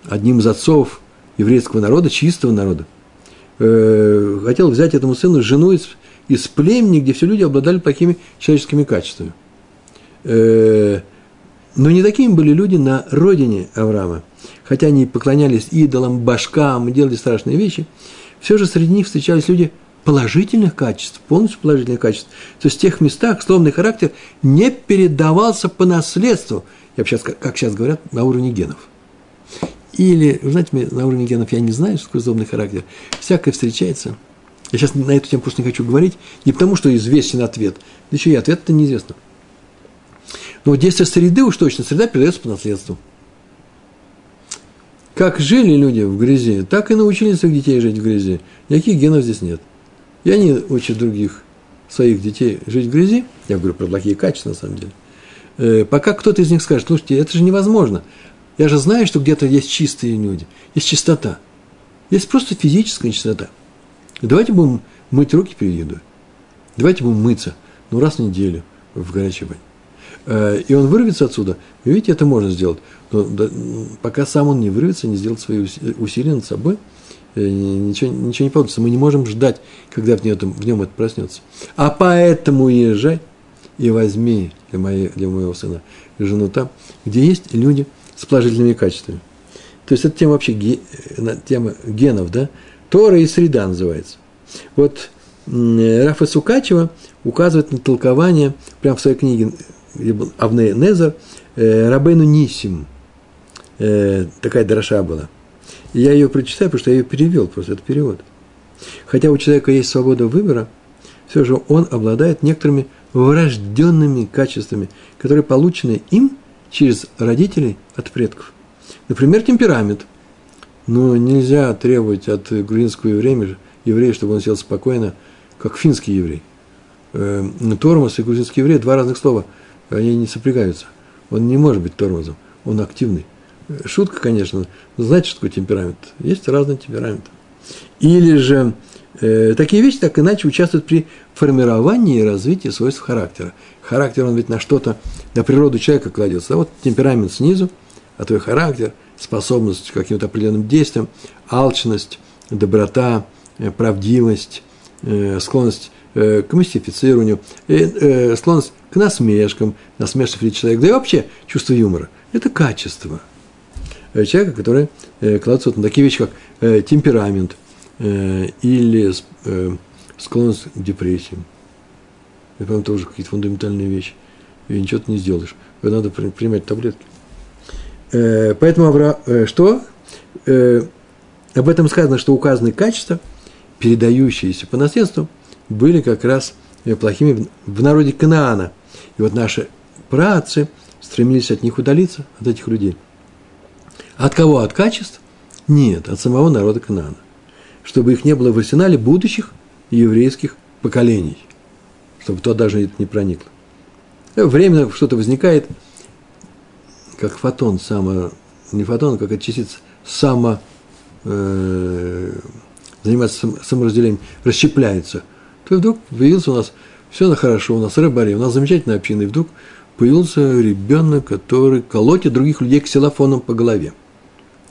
[SPEAKER 1] одним из отцов еврейского народа, чистого народа, э, хотел взять этому сыну жену из, из племени, где все люди обладали плохими человеческими качествами. Но не такими были люди на родине Авраама. Хотя они поклонялись идолам, башкам, делали страшные вещи, все же среди них встречались люди положительных качеств, полностью положительных качеств. То есть в тех местах словный характер не передавался по наследству, я сейчас, как сейчас говорят, на уровне генов. Или, знаете, на уровне генов я не знаю, что такое злобный характер. Всякое встречается. Я сейчас на эту тему просто не хочу говорить, не потому что известен ответ, да еще и ответ-то неизвестно. Но вот действие среды уж точно, среда передается по наследству. Как жили люди в грязи, так и научили своих детей жить в грязи. Никаких генов здесь нет. И они учат других своих детей жить в грязи. Я говорю про плохие качества, на самом деле. Э, пока кто-то из них скажет, слушайте, это же невозможно. Я же знаю, что где-то есть чистые люди, есть чистота. Есть просто физическая чистота. Давайте будем мыть руки перед едой. Давайте будем мыться, ну, раз в неделю в горячей бане. Э, и он вырвется отсюда. Вы видите, это можно сделать. Но пока сам он не вырвется, не сделает свои усилия над собой, э, ничего, ничего не получится. Мы не можем ждать, когда в нем, в нем это проснется. А поэтому езжай и возьми для, моей, для моего сына жену там, где есть люди – с положительными качествами. То есть это тема вообще тема генов, да? Тора и среда называется. Вот Рафа Сукачева указывает на толкование, прямо в своей книге Авне Незер, э, Рабену Нисим. Э, такая дроша была. Я ее прочитаю, потому что я ее перевел, просто это перевод. Хотя у человека есть свобода выбора, все же он обладает некоторыми врожденными качествами, которые получены им через родителей от предков. Например, темперамент. Но нельзя требовать от грузинского еврея, еврея, чтобы он сел спокойно, как финский еврей. Э, тормоз и грузинский еврей – два разных слова, они не сопрягаются. Он не может быть тормозом, он активный. Шутка, конечно, но знаете, что такое темперамент? Есть разные темпераменты. Или же э, такие вещи так иначе участвуют при формировании и развитии свойств характера. Характер, он ведь на что-то, на природу человека кладется. А вот темперамент снизу, а твой характер, способность к каким-то определенным действиям, алчность, доброта, э, правдивость, э, склонность э, к мистифицированию, склонность к насмешкам, насмешливый человек, да и вообще чувство юмора. Это качество человека, который кладется вот на такие вещи, как темперамент или склонность к депрессиям. Это, по тоже какие-то фундаментальные вещи. И ничего ты не сделаешь. Надо принимать таблетки. Поэтому что? Об этом сказано, что указанные качества, передающиеся по наследству, были как раз э, плохими в народе Канаана. И вот наши працы стремились от них удалиться, от этих людей. От кого? От качеств? Нет, от самого народа Канаана. Чтобы их не было в арсенале будущих еврейских поколений. Чтобы то даже это не проникло. Э, временно что-то возникает, как фотон, само, не фотон, а как частица, само э, заниматься саморазделением, расщепляется, то вдруг появился у нас, все хорошо, у нас рыбари, у нас замечательная община, и вдруг появился ребенок, который колотит других людей ксилофоном по голове.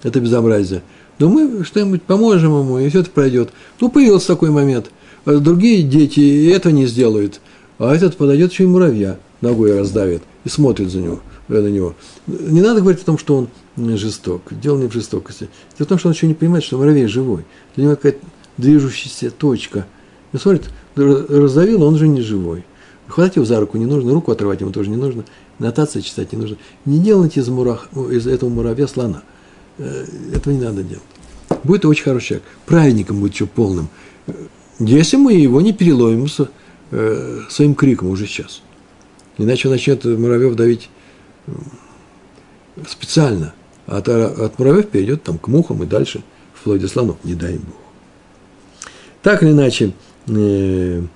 [SPEAKER 1] Это безобразие. Но мы что-нибудь поможем ему, и все это пройдет. Ну, появился такой момент. А другие дети этого не сделают. А этот подойдет еще и муравья ногой раздавит и смотрит за него, на него. Не надо говорить о том, что он жесток. Дело не в жестокости. Дело в том, что он еще не понимает, что муравей живой. Для него какая-то движущаяся точка. И смотрит, раздавил, он же не живой. Хватать его за руку не нужно, руку отрывать ему тоже не нужно, нотации читать не нужно. Не делайте из, мурах, из этого муравья слона. Э, этого не надо делать. Будет очень хороший человек. Праведником будет еще полным. Если мы его не переловим с, э, своим криком уже сейчас. Иначе он начнет муравьев давить специально – от, от муравьев перейдет там, к мухам и дальше, вплоть до слонов, не дай Бог. Так или иначе, местные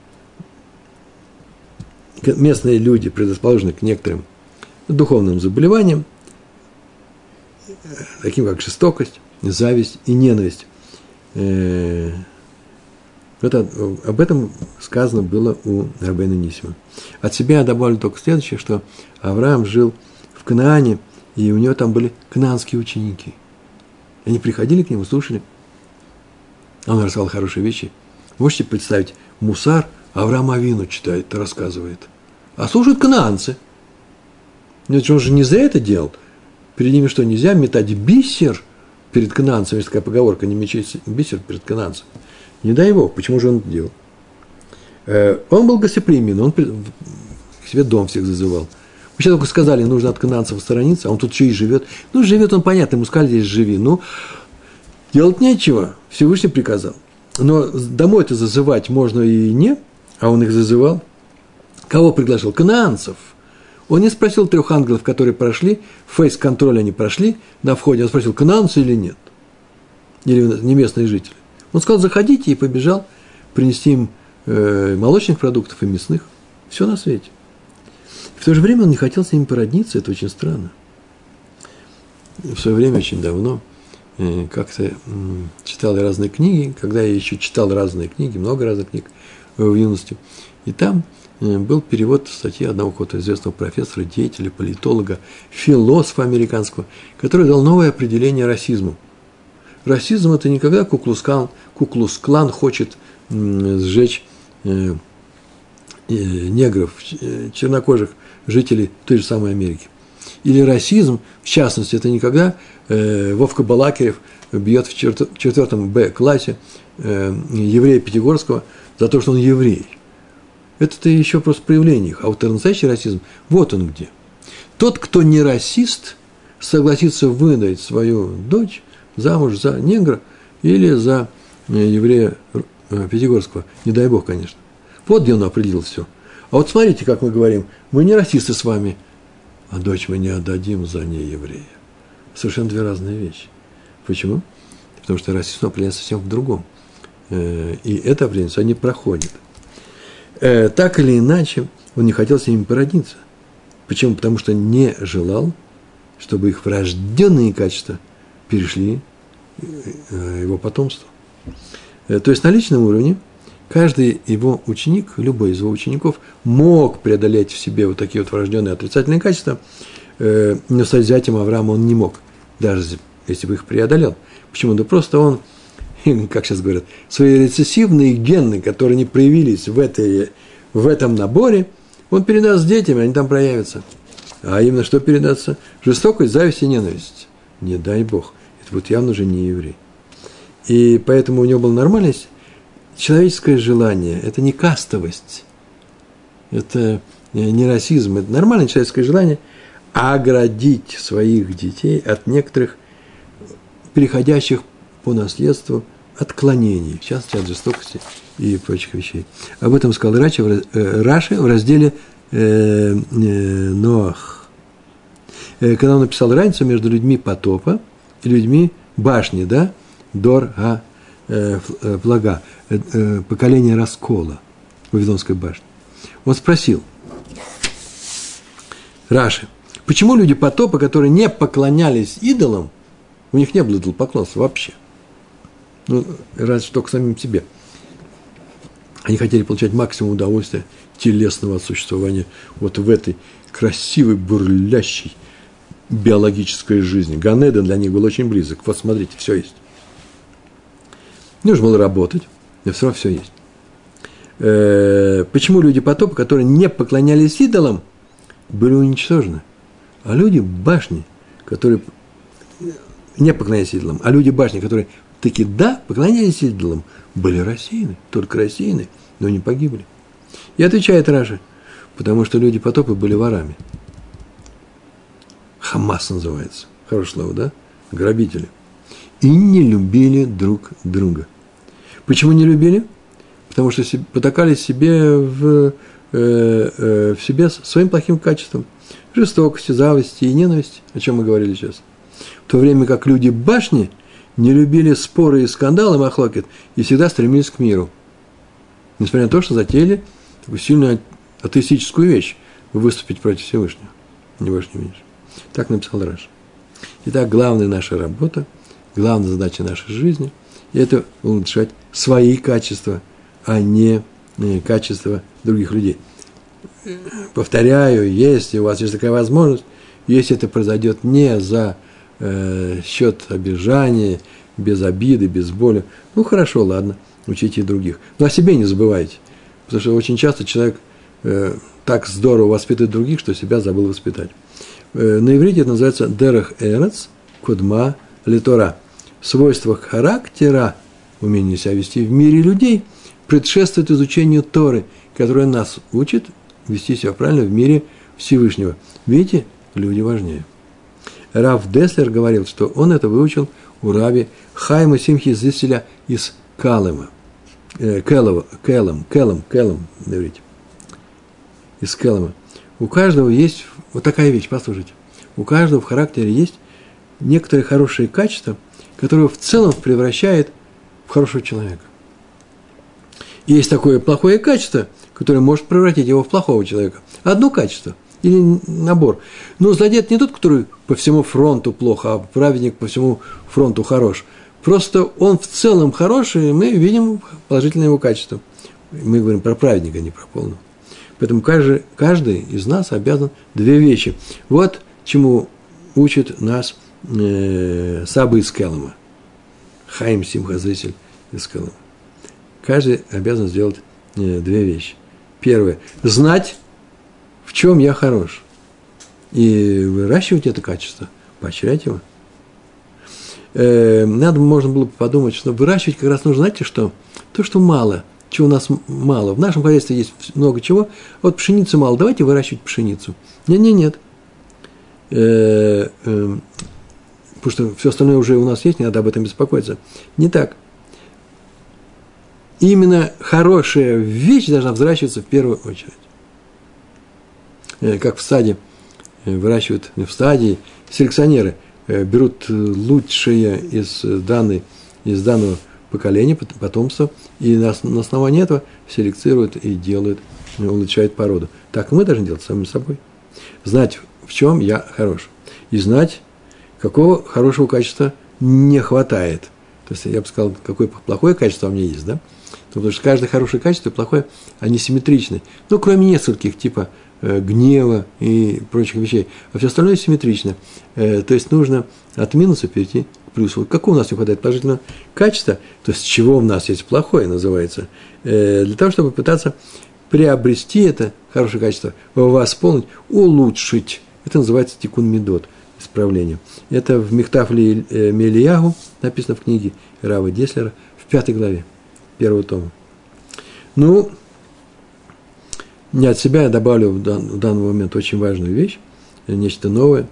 [SPEAKER 1] люди предрасположены к некоторым духовным заболеваниям, таким как жестокость, зависть и ненависть. Э, это, об этом сказано было у Рабейна Нисима. От себя я добавлю только следующее, что Авраам жил в Канаане – и у него там были кнанские ученики. Они приходили к нему, слушали. Он рассказал хорошие вещи. Можете представить, Мусар Авраам Авину читает, рассказывает. А слушают кнаанцы. Нет, он же не за это делал. Перед ними что, нельзя метать бисер перед кнаанцем? Есть такая поговорка, не мечать бисер перед кнаанцем. Не дай его, почему же он это делал? Э, он был гостеприимен, он к себе дом всех зазывал – вы сейчас только сказали, нужно от канадцев сторониться, а он тут еще и живет. Ну, живет он, понятно, ему сказали, здесь живи. Ну, делать нечего, Всевышний приказал. Но домой-то зазывать можно и не, а он их зазывал. Кого приглашал? Кананцев. Он не спросил трех ангелов, которые прошли, фейс-контроль они прошли на входе, он спросил, кананцы или нет, или не местные жители. Он сказал, заходите, и побежал принести им э, молочных продуктов и мясных. Все на свете. В то же время он не хотел с ними породниться, это очень странно. В свое время, очень давно, как-то читал разные книги, когда я еще читал разные книги, много разных книг э, в юности, и там э, был перевод статьи одного какого-то известного профессора, деятеля, политолога, философа американского, который дал новое определение расизму. Расизм – это не когда Куклус-клан, Куклус-клан хочет сжечь негров, чернокожих жителей той же самой Америки. Или расизм, в частности, это никогда э, Вовка Балакирев бьет в четвертом Б классе э, еврея Пятигорского за то, что он еврей. Это-то еще просто проявление их. А вот настоящий расизм, вот он где. Тот, кто не расист, согласится выдать свою дочь замуж за негра или за э, еврея Пятигорского. Не дай бог, конечно. Вот где он определил все – а вот смотрите, как мы говорим, мы не расисты с вами, а дочь мы не отдадим за нееврея. Совершенно две разные вещи. Почему? Потому что расизм определяется совсем в другом. И это определенность они проходят. Так или иначе, он не хотел с ними породниться. Почему? Потому что не желал, чтобы их врожденные качества перешли его потомству. То есть на личном уровне каждый его ученик, любой из его учеников, мог преодолеть в себе вот такие вот врожденные отрицательные качества, но стать зятем Авраама он не мог, даже если бы их преодолел. Почему? Да просто он, как сейчас говорят, свои рецессивные гены, которые не проявились в, этой, в этом наборе, он передаст детям, они там проявятся. А именно что передаться? Жестокость, зависть и ненависть. Не дай Бог. Это вот явно же не еврей. И поэтому у него было нормальность, человеческое желание. Это не кастовость. Это не расизм. Это нормальное человеческое желание оградить своих детей от некоторых переходящих по наследству отклонений, в частности, от жестокости и прочих вещей. Об этом сказал Раши, э, Раши в разделе э, э, Ноах. Э, когда он написал разницу между людьми потопа и людьми башни, да, Дор а Влага, э, э, поколение раскола Вавилонской башни. Он спросил, Раши, почему люди потопа, которые не поклонялись идолам, у них не было идолопоклонства вообще, ну, разве что к самим себе. Они хотели получать максимум удовольствия телесного существования вот в этой красивой, бурлящей биологической жизни. Ганеда для них был очень близок. Вот смотрите, все есть. Нужно было работать, но все равно все есть. Э, почему люди потопа, которые не поклонялись идолам, были уничтожены? А люди башни, которые не поклонялись идолам, а люди башни, которые таки да, поклонялись идолам, были рассеяны, только рассеяны, но не погибли. И отвечает Раша, потому что люди потопа были ворами. Хамас называется. Хорошее слово, да? Грабители – и не любили друг друга. Почему не любили? Потому что потакали себе в, э, э, в себе своим плохим качеством. Жестокости, зависти и ненависть, о чем мы говорили сейчас. В то время как люди башни не любили споры и скандалы Махлокет и всегда стремились к миру. Несмотря на то, что затеяли такую сильную атеистическую вещь – выступить против Всевышнего. Не больше, не меньше. Так написал Раш. Итак, главная наша работа – главная задача нашей жизни – это улучшать свои качества, а не э, качества других людей. Повторяю, если у вас есть такая возможность, если это произойдет не за э, счет обижания, без обиды, без боли, ну хорошо, ладно, учите других. Но о себе не забывайте, потому что очень часто человек э, так здорово воспитывает других, что себя забыл воспитать. Э, на иврите это называется дерах эрец, кудма литора – свойствах характера, умение себя вести в мире людей, предшествует изучению Торы, которая нас учит вести себя правильно в мире Всевышнего. Видите, люди важнее. Раф Деслер говорил, что он это выучил у раби Хайма Симхи Зиселя из Калыма. Э, Келова, Келом, Келом, Келом, говорите. Из Келома. У каждого есть вот такая вещь, послушайте. У каждого в характере есть некоторые хорошие качества – которого в целом превращает в хорошего человека. Есть такое плохое качество, которое может превратить его в плохого человека. Одно качество или набор. Но злодей – не тот, который по всему фронту плохо, а праведник по всему фронту хорош. Просто он в целом хороший, и мы видим положительное его качество. Мы говорим про праведника, а не про полного. Поэтому каждый, каждый из нас обязан две вещи. Вот чему учит нас – э, Саба из Келлама. Хайм Симхазысель из Келлама. Каждый обязан сделать э, две вещи. Первое – знать, в чем я хорош. И выращивать это качество, поощрять его. Э, надо, можно было бы подумать, что выращивать как раз нужно, знаете, что? То, что мало, чего у нас мало. В нашем хозяйстве есть много чего. Вот пшеницы мало, давайте выращивать пшеницу. Нет, нет, нет. Э, э, потому что все остальное уже у нас есть, не надо об этом беспокоиться. Не так. Именно хорошая вещь должна взращиваться в первую очередь. Э, как в саде э, выращивают в стадии селекционеры, э, берут лучшее из, данной, из данного поколение, потомство, и на, на основании этого селекцируют и делают, улучшают породу. Так мы должны делать самим собой. Знать, в чем я хорош. И знать, какого хорошего качества не хватает. То есть я бы сказал, какое плохое качество у меня есть, да? Потому что каждое хорошее качество и плохое, они симметричны. Ну, кроме нескольких, типа э, гнева и прочих вещей. А все остальное симметрично. Э, то есть нужно от минуса перейти к плюсу. Какого у нас не хватает положительного качества, то есть чего у нас есть плохое, называется, э, для того, чтобы пытаться приобрести это хорошее качество, восполнить, улучшить. Это называется тикун медот, исправление. Это в Мехтафле э, Мелиягу написано в книге Рава Деслера в пятой главе первого тома. Ну, не от себя я добавлю в, дан, в данный момент очень важную вещь, нечто новое.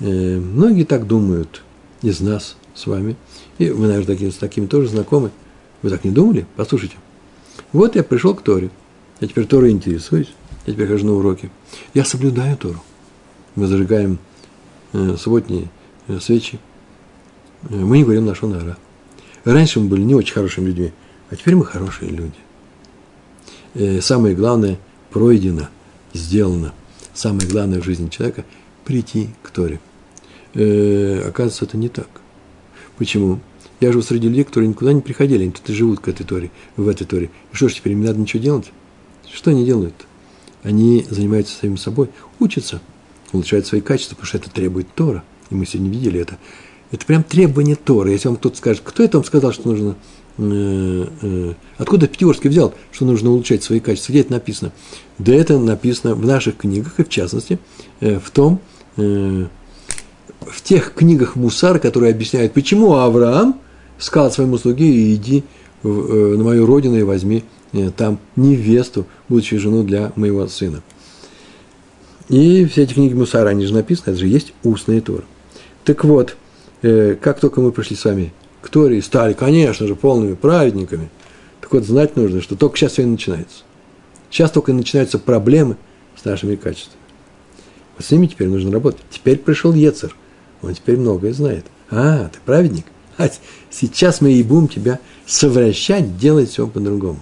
[SPEAKER 1] Э, многие так думают из нас с вами. И вы, наверное, такие, с такими тоже знакомы. Вы так не думали? Послушайте. Вот я пришел к Торе. Я теперь Торой интересуюсь. Я теперь хожу на уроки. Я соблюдаю Тору. Мы зажигаем э, субботние э, свечи. Э, мы не говорим нашу нара. Раньше мы были не очень хорошими людьми, а теперь мы хорошие люди. Э, самое главное пройдено, сделано. Самое главное в жизни человека – прийти к Торе. Э, оказывается, это не так. Почему? Я живу среди людей, которые никуда не приходили, они тут и живут к этой Торе, в этой Торе. И что ж, теперь им надо ничего делать? Что они делают? Они занимаются самим собой, учатся, улучшают свои качества, потому что это требует Тора. И мы сегодня видели это. Это прям требование Торы. Если вам кто-то скажет, кто это вам сказал, что нужно откуда Пятигорский взял, что нужно улучшать свои качества? Где это написано? Да это написано в наших книгах, и в частности, э, в том, в тех книгах Мусар, которые объясняют, почему Авраам сказал своему слуге, иди на мою родину и возьми там невесту, будущую жену для моего сына. И все эти книги Мусара, они же написаны, это же есть устные Торы. Так вот, э, как только мы пришли с вами к Торе и стали, конечно же, полными праведниками, так вот знать нужно, что только сейчас все и начинается. Сейчас только и начинаются проблемы с нашими качествами. Вот с ними теперь нужно работать. Теперь пришел Ецер, он теперь многое знает. А, ты праведник? А, сейчас мы и будем тебя совращать, делать все по-другому.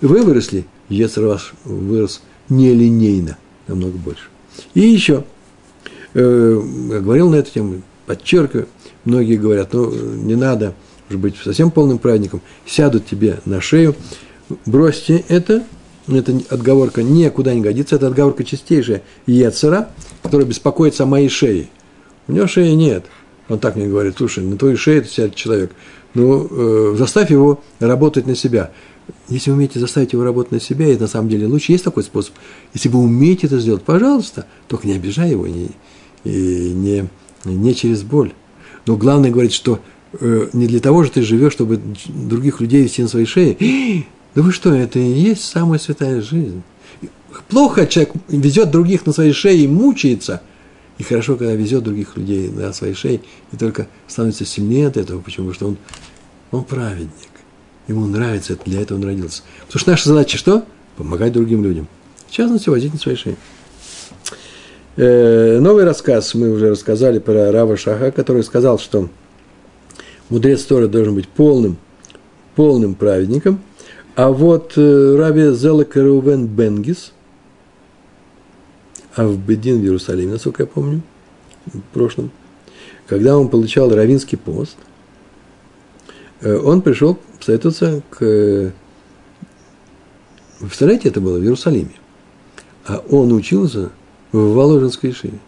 [SPEAKER 1] Вы выросли, Ецер ваш вырос нелинейно, намного больше. И еще, э, говорил на эту тему, подчеркиваю, многие говорят, ну, не надо уже быть совсем полным праведником, сядут тебе на шею, бросьте это, это отговорка никуда не годится, это отговорка чистейшая Ецера, которая беспокоится о моей шее. У него шеи нет. Он так мне говорит, слушай, на твоей шее сядет человек. Ну, э, заставь его работать на себя. Если вы умеете заставить его работать на себя, и на самом деле лучше есть такой способ. Если вы умеете это сделать, пожалуйста, только не обижай его, не, и не, не через боль. Но главное говорить, что э, не для того же ты живешь, чтобы других людей вести на своей шее. Да вы что, это и есть самая святая жизнь. Плохо человек везет других на своей шее и мучается. И хорошо, когда везет других людей на своей шее, и только становится сильнее от этого. Почему? Потому что он, он праведник. Ему нравится для этого он родился. Потому что наша задача что? Помогать другим людям. В частности, возить на своей шее. Э, новый рассказ мы уже рассказали про Рава Шаха, который сказал, что мудрец Тора должен быть полным, полным праведником. А вот э, Раби Зелек Рувен Бенгис, а в Бедин в Иерусалиме, насколько я помню, в прошлом, когда он получал равинский пост, э, он пришел посоветоваться к... В представляете, это было в Иерусалиме. А он учился в Воложенской шее.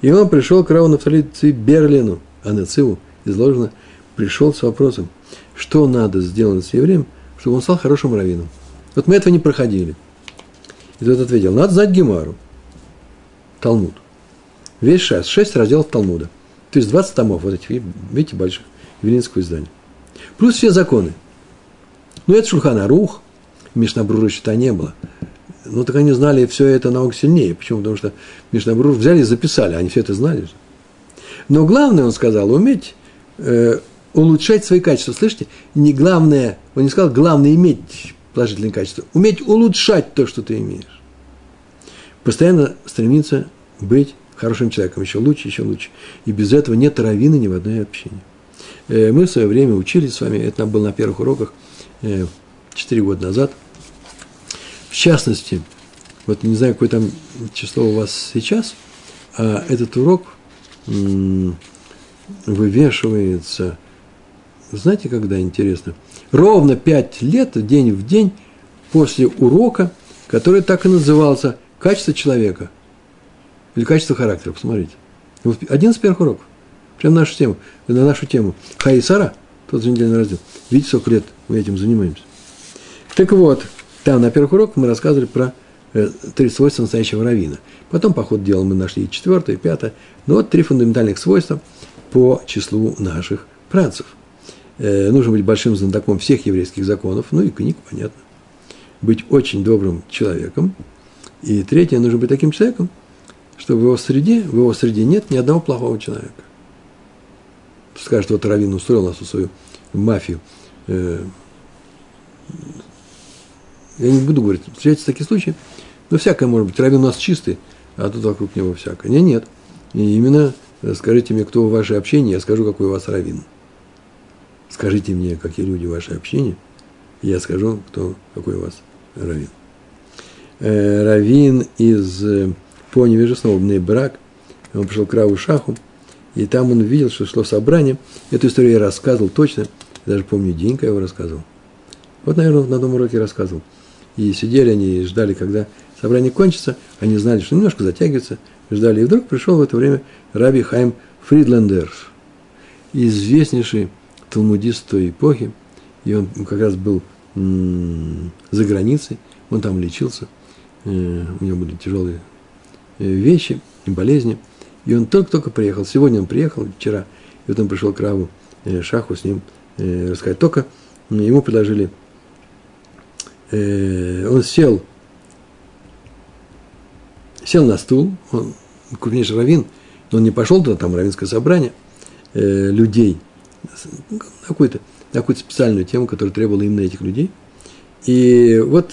[SPEAKER 1] И он пришел к Раву Нафталице Берлину, а Нациву изложено, пришел с вопросом, что надо сделать с евреем, чтобы он стал хорошим раввином. Вот мы этого не проходили. И тот ответил, надо знать Гемару, Талмуд. Весь шесть, шесть разделов Талмуда. То есть 20 томов, вот этих, видите, больших, Велинского издания. Плюс все законы. Ну, это Шульхана Рух, Мишнабрура счета не было. Ну, так они знали все это намного сильнее. Почему? Потому что Мишнабрур взяли и записали, они все это знали. Но главное, он сказал, уметь э, улучшать свои качества. Слышите? Не главное, он не сказал, главное иметь положительные качества. Уметь улучшать то, что ты имеешь. Постоянно стремиться быть хорошим человеком. Еще лучше, еще лучше. И без этого нет равины ни в одной общине. Э, мы в свое время учились с вами, это было на первых уроках э, 4 года назад. В частности, вот не знаю, какое там число у вас сейчас, а этот урок вывешивается, знаете, когда интересно? Ровно 5 лет, день в день, после урока, который так и назывался «Качество человека» или «Качество характера». Посмотрите. Один из первых уроков. Прям нашу тему, на нашу тему. Хай и Сара, тот же недельный раздел. Видите, сколько лет мы этим занимаемся. Так вот, там на первых уроках мы рассказывали про э, три свойства настоящего равина. Потом, по ходу дела, мы нашли четвертое, пятое. Но вот три фундаментальных свойства по числу наших працев. Э, нужно быть большим знатоком всех еврейских законов, ну и книг, понятно. Быть очень добрым человеком. И третье, нужно быть таким человеком, что в его среде, в его среде нет ни одного плохого человека. Скажет, вот Равин устроил нас свою мафию. Э, я не буду говорить, встречаются такие случаи, но всякое может быть. Равин у нас чистый, а тут вокруг него всякое. Нет, нет. И именно э, скажите мне, кто в ваше общение, я скажу, какой у вас равин. Скажите мне, какие люди в ваше общение, я скажу, кто, какой у вас равин. Э, равин из э, по невежественному брак, он пришел к Раву Шаху, и там он видел, что шло собрание. Эту историю я рассказывал точно, даже помню день, когда я его рассказывал. Вот, наверное, на одном уроке рассказывал. И сидели они и ждали, когда собрание кончится. Они знали, что немножко затягивается. Ждали. И вдруг пришел в это время Раби Хайм Фридлендер, известнейший талмудист той эпохи. И он как раз был за границей. Он там лечился. Э, у него были тяжелые э, вещи, болезни. И он только-только приехал. Сегодня он приехал, вчера. И вот он пришел к Раву э, Шаху с ним рассказать. Только ему предложили э, он сел, сел на стул, он крупнейший раввин, но он не пошел туда, там равинское собрание э, людей, какую-то, на какую-то специальную тему, которая требовала именно этих людей. И вот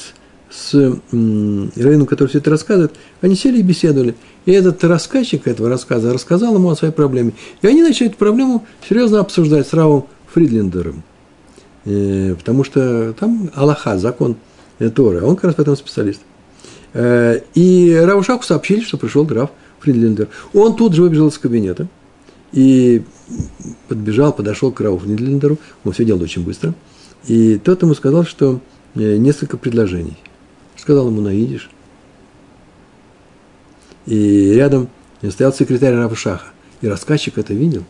[SPEAKER 1] с м, раввином, который все это рассказывает, они сели и беседовали. И этот рассказчик этого рассказа рассказал ему о своей проблеме. И они начали эту проблему серьезно обсуждать с Равом Фридлендером. Э, потому что там Аллаха, закон э, Торы, он как раз в специалист. Э, и Равушаку сообщили, что пришел граф Фридлендер. Он тут же выбежал из кабинета и подбежал, подошел к Раву Фридлендеру, он все делал очень быстро, и тот ему сказал, что несколько предложений. Сказал ему на. И рядом стоял секретарь Равушаха, и рассказчик это видел.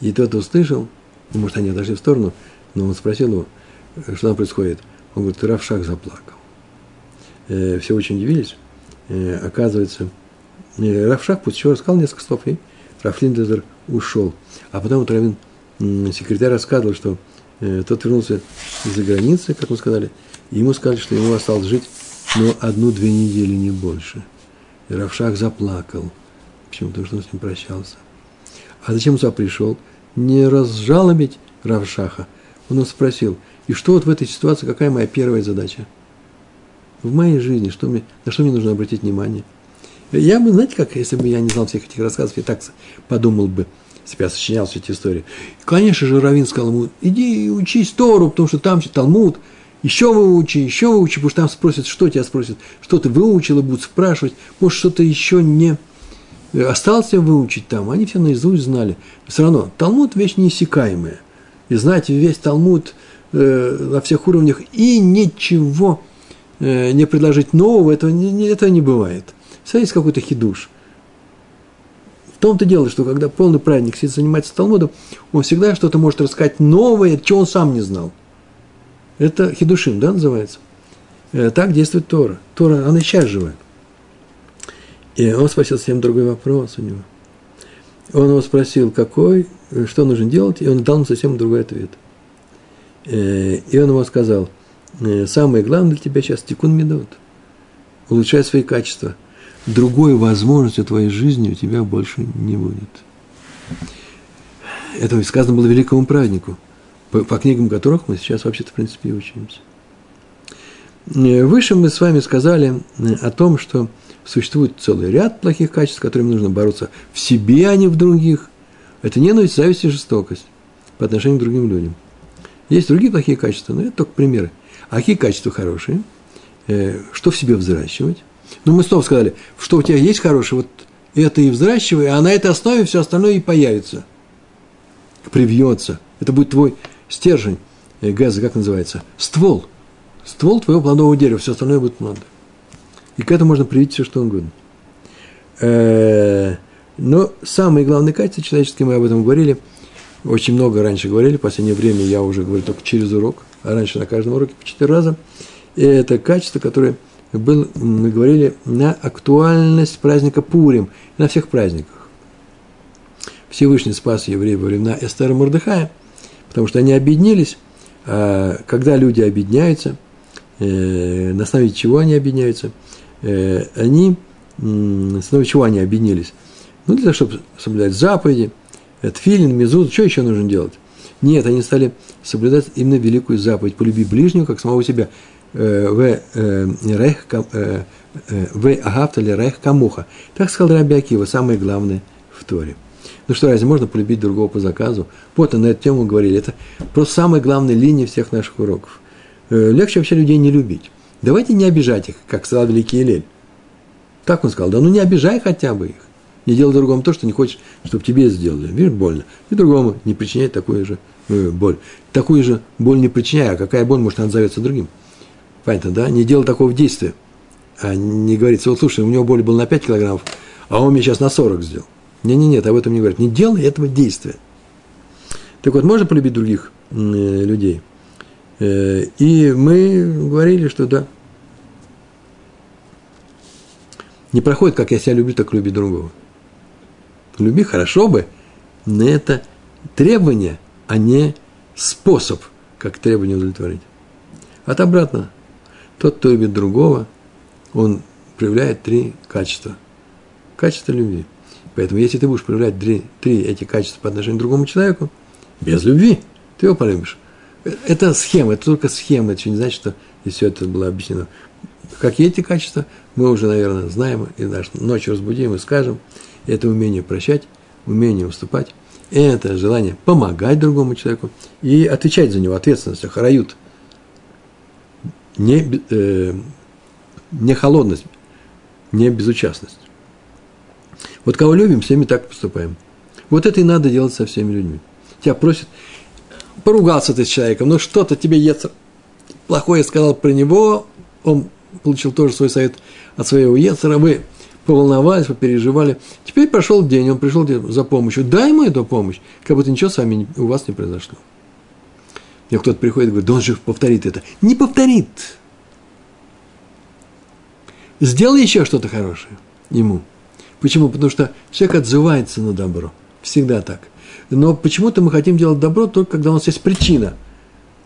[SPEAKER 1] И тот услышал, может, они отошли в сторону – но он спросил его, что там происходит. Он говорит, Равшах заплакал. Э, все очень удивились. Э, оказывается, э, Равшах пусть еще рассказал несколько слов, и Рафлиндезер ушел. А потом вот Равин, секретарь рассказывал, что тот вернулся из-за границы, как мы сказали, и ему сказали, что ему осталось жить ну, одну-две недели, не больше. И Равшах заплакал. Почему? Потому что он с ним прощался. А зачем он сюда пришел? Не разжалобить Равшаха, он его спросил, и что вот в этой ситуации, какая моя первая задача? В моей жизни, что мне, на что мне нужно обратить внимание? Я бы, знаете, как, если бы я не знал всех этих рассказов, я так подумал бы, если бы я сочинял все эти истории. Конечно же, Равин сказал ему, иди учись Тору, потому что там Талмуд, еще выучи, еще выучи, потому что там спросят, что тебя спросят, что ты выучил, и будут спрашивать, может, что-то еще не осталось выучить там, они все наизусть знали. Все равно, Талмуд – вещь неиссякаемая и знать весь Талмуд э, на всех уровнях и ничего э, не предложить нового, этого не, этого не бывает. Всегда есть какой-то хидуш. В том-то дело, что когда полный праведник сидит занимается Талмудом, он всегда что-то может рассказать новое, чего он сам не знал. Это хидушим, да, называется? Э, так действует Тора. Тора, она сейчас живая. И он спросил совсем другой вопрос у него. Он его спросил, какой Э, что нужно делать, и он дал ему совсем другой ответ. Э, и он ему сказал, «Э, самое главное для тебя сейчас тикун медот, улучшай свои качества. Другой возможности твоей жизни у тебя больше не будет. Это сказано было великому празднику, по, по книгам которых мы сейчас вообще-то, в принципе, и учимся. Выше мы с вами сказали о том, что существует целый ряд плохих качеств, с которыми нужно бороться в себе, а не в других – это ненависть, зависть и жестокость. по отношению к другим людям. Есть другие плохие качества, но это только примеры. А какие качества хорошие? Э, что в себе взращивать? Ну, мы снова сказали, что у тебя есть хорошее, вот это и взращивай, а на этой основе все остальное и появится. Привьется. Это будет твой стержень, э, газа, как называется? Ствол. Ствол твоего плодового дерева, все остальное будет плоды. И к этому можно привить все, что угодно. Э, но самые главные качества человеческие, мы об этом говорили, очень много раньше говорили, в последнее время я уже говорю только через урок, а раньше на каждом уроке по четыре раза. И это качество, которое был, мы говорили на актуальность праздника Пурим, на всех праздниках. Всевышний спас евреев во времена Эстера Мордыхая, потому что они объединились. А когда люди объединяются, э, на основе чего они объединяются, они, на основе чего они объединились? Ну, для того, чтобы соблюдать заповеди, тфилин, мезуд, что еще нужно делать? Нет, они стали соблюдать именно великую заповедь «Полюби ближнего, как самого себя». Э, в э, рех э, в агавтали рех камуха. Так сказал Раби Акива, самое главное в Торе. Ну что, разве можно полюбить другого по заказу? Вот на эту тему говорили. Это просто самая главная линия всех наших уроков. Легче вообще людей не любить. Давайте не обижать их, как сказал великий Илель. Так он сказал, да ну не обижай хотя бы их. Не делай другому то, что не хочешь, чтобы тебе сделали. Видишь, больно. И другому не причиняй такую же боль. Такую же боль не причиняй, а какая боль, может, она отзовется другим. Понятно, да? Не делал такого действия. А не говорится, вот слушай, у него боль была на 5 килограммов, а он мне сейчас на 40 сделал. Не-не-нет, об этом не говорят. Не делай этого действия. Так вот, можно полюбить других э, людей. Э, и мы говорили, что да. Не проходит, как я себя люблю, так люби другого. Люби хорошо бы, но это требование, а не способ, как требование удовлетворить. От обратно, тот, кто любит другого, он проявляет три качества. Качество любви. Поэтому, если ты будешь проявлять три, три эти качества по отношению к другому человеку, без любви, ты его полюбишь. Это схема, это только схема, это еще не значит, что и все это было объяснено. Какие эти качества, мы уже, наверное, знаем, и наш ночью разбудим и скажем. Это умение прощать, умение уступать, это желание помогать другому человеку и отвечать за него, ответственность, харают – не, э, не холодность, не безучастность. Вот кого любим, всеми так поступаем. Вот это и надо делать со всеми людьми. Тебя просят, поругался ты с человеком, ну что-то тебе Ецер плохое сказал про него, он получил тоже свой совет от своего Ецера, вы поволновались, попереживали. Теперь прошел день, он пришел за помощью. Дай ему эту помощь, как будто ничего с вами у вас не произошло. Мне кто-то приходит и говорит, да он же повторит это. Не повторит. Сделай еще что-то хорошее ему. Почему? Потому что человек отзывается на добро. Всегда так. Но почему-то мы хотим делать добро только когда у нас есть причина.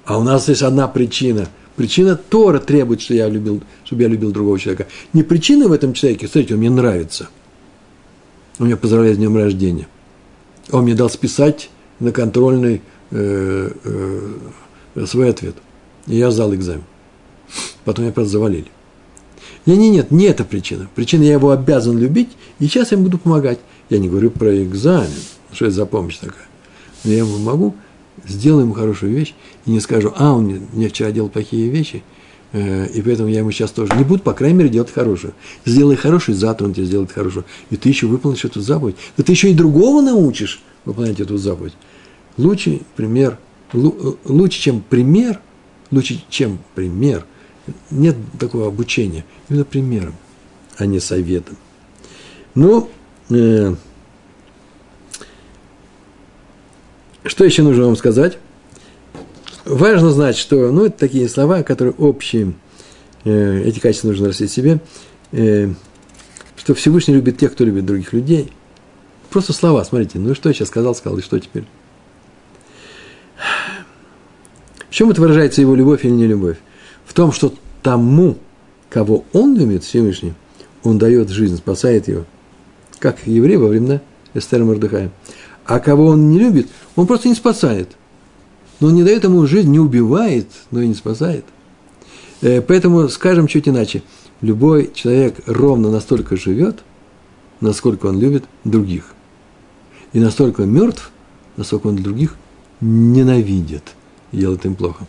[SPEAKER 1] А у нас есть одна причина. Причина Тора требует, что я любил, чтобы я любил другого человека. Не причина в этом человеке, смотрите, он мне нравится. Он меня поздравляет с днем рождения. Он мне дал списать на контрольный э, э, свой ответ. И я сдал экзамен. Потом меня просто завалили. Нет, нет, нет, не это причина. Причина, я его обязан любить, и сейчас я ему буду помогать. Я не говорю про экзамен, что это за помощь такая. Но я ему могу, сделаю ему хорошую вещь, и не скажу, а, он мне, мне вчера делал плохие вещи, э, и поэтому я ему сейчас тоже не буду, по крайней мере, делать хорошую. Сделай хорошую, завтра он тебе сделает хорошую. И ты еще выполнишь эту заповедь. Да ты еще и другого научишь выполнять эту заповедь. Лучший пример, лучше, чем пример, лучше, чем пример, нет такого обучения, именно примером, а не советом. Ну, э, что еще нужно вам сказать? Важно знать, что, ну, это такие слова, которые общие, э, эти качества нужно растить себе, э, что Всевышний любит тех, кто любит других людей. Просто слова, смотрите, ну что я сейчас сказал, сказал, и что теперь? В чем это выражается его любовь или не любовь? В том, что тому, кого он любит, Всевышний, он дает жизнь, спасает его. Как еврей во времена Эстера Мордыхая. А кого он не любит, он просто не спасает. Но он не дает ему жизнь, не убивает, но и не спасает. Э, поэтому скажем чуть иначе. Любой человек ровно настолько живет, насколько он любит других. И настолько мертв, насколько он других ненавидят, делают им плохо.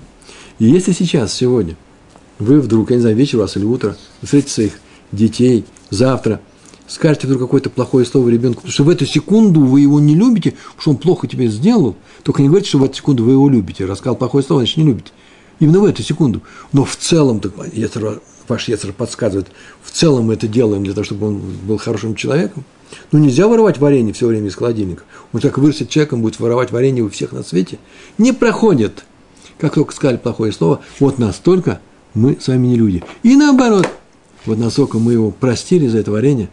[SPEAKER 1] И если сейчас, сегодня, вы вдруг, я не знаю, вечер у вас или утро, встретите своих детей, завтра, скажете вдруг какое-то плохое слово ребенку, потому что в эту секунду вы его не любите, потому что он плохо тебе сделал, только не говорите, что в эту секунду вы его любите. Рассказал плохое слово, значит, не любите. Именно в эту секунду. Но в целом, так, Ецер, ваш Ецер подсказывает, в целом мы это делаем для того, чтобы он был хорошим человеком. Ну, нельзя воровать варенье все время из холодильника. Он так вырастет человеком, будет воровать варенье у всех на свете. Не проходит. Как только сказали плохое слово, вот настолько мы с вами не люди. И наоборот, вот насколько мы его простили за это варенье,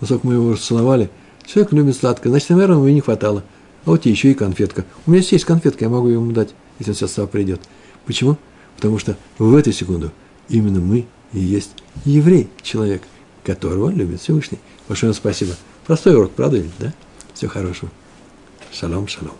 [SPEAKER 1] насколько мы его расцеловали, человек любит сладкое, значит, наверное, ему не хватало. А вот еще и конфетка. У меня есть конфетка, я могу ему дать, если он сейчас сам придет. Почему? Потому что в эту секунду именно мы и есть еврей, человек, которого любит Всевышний. Большое спасибо. Простой урок, правда ведь, да? Всего хорошего. Шалом, шалом.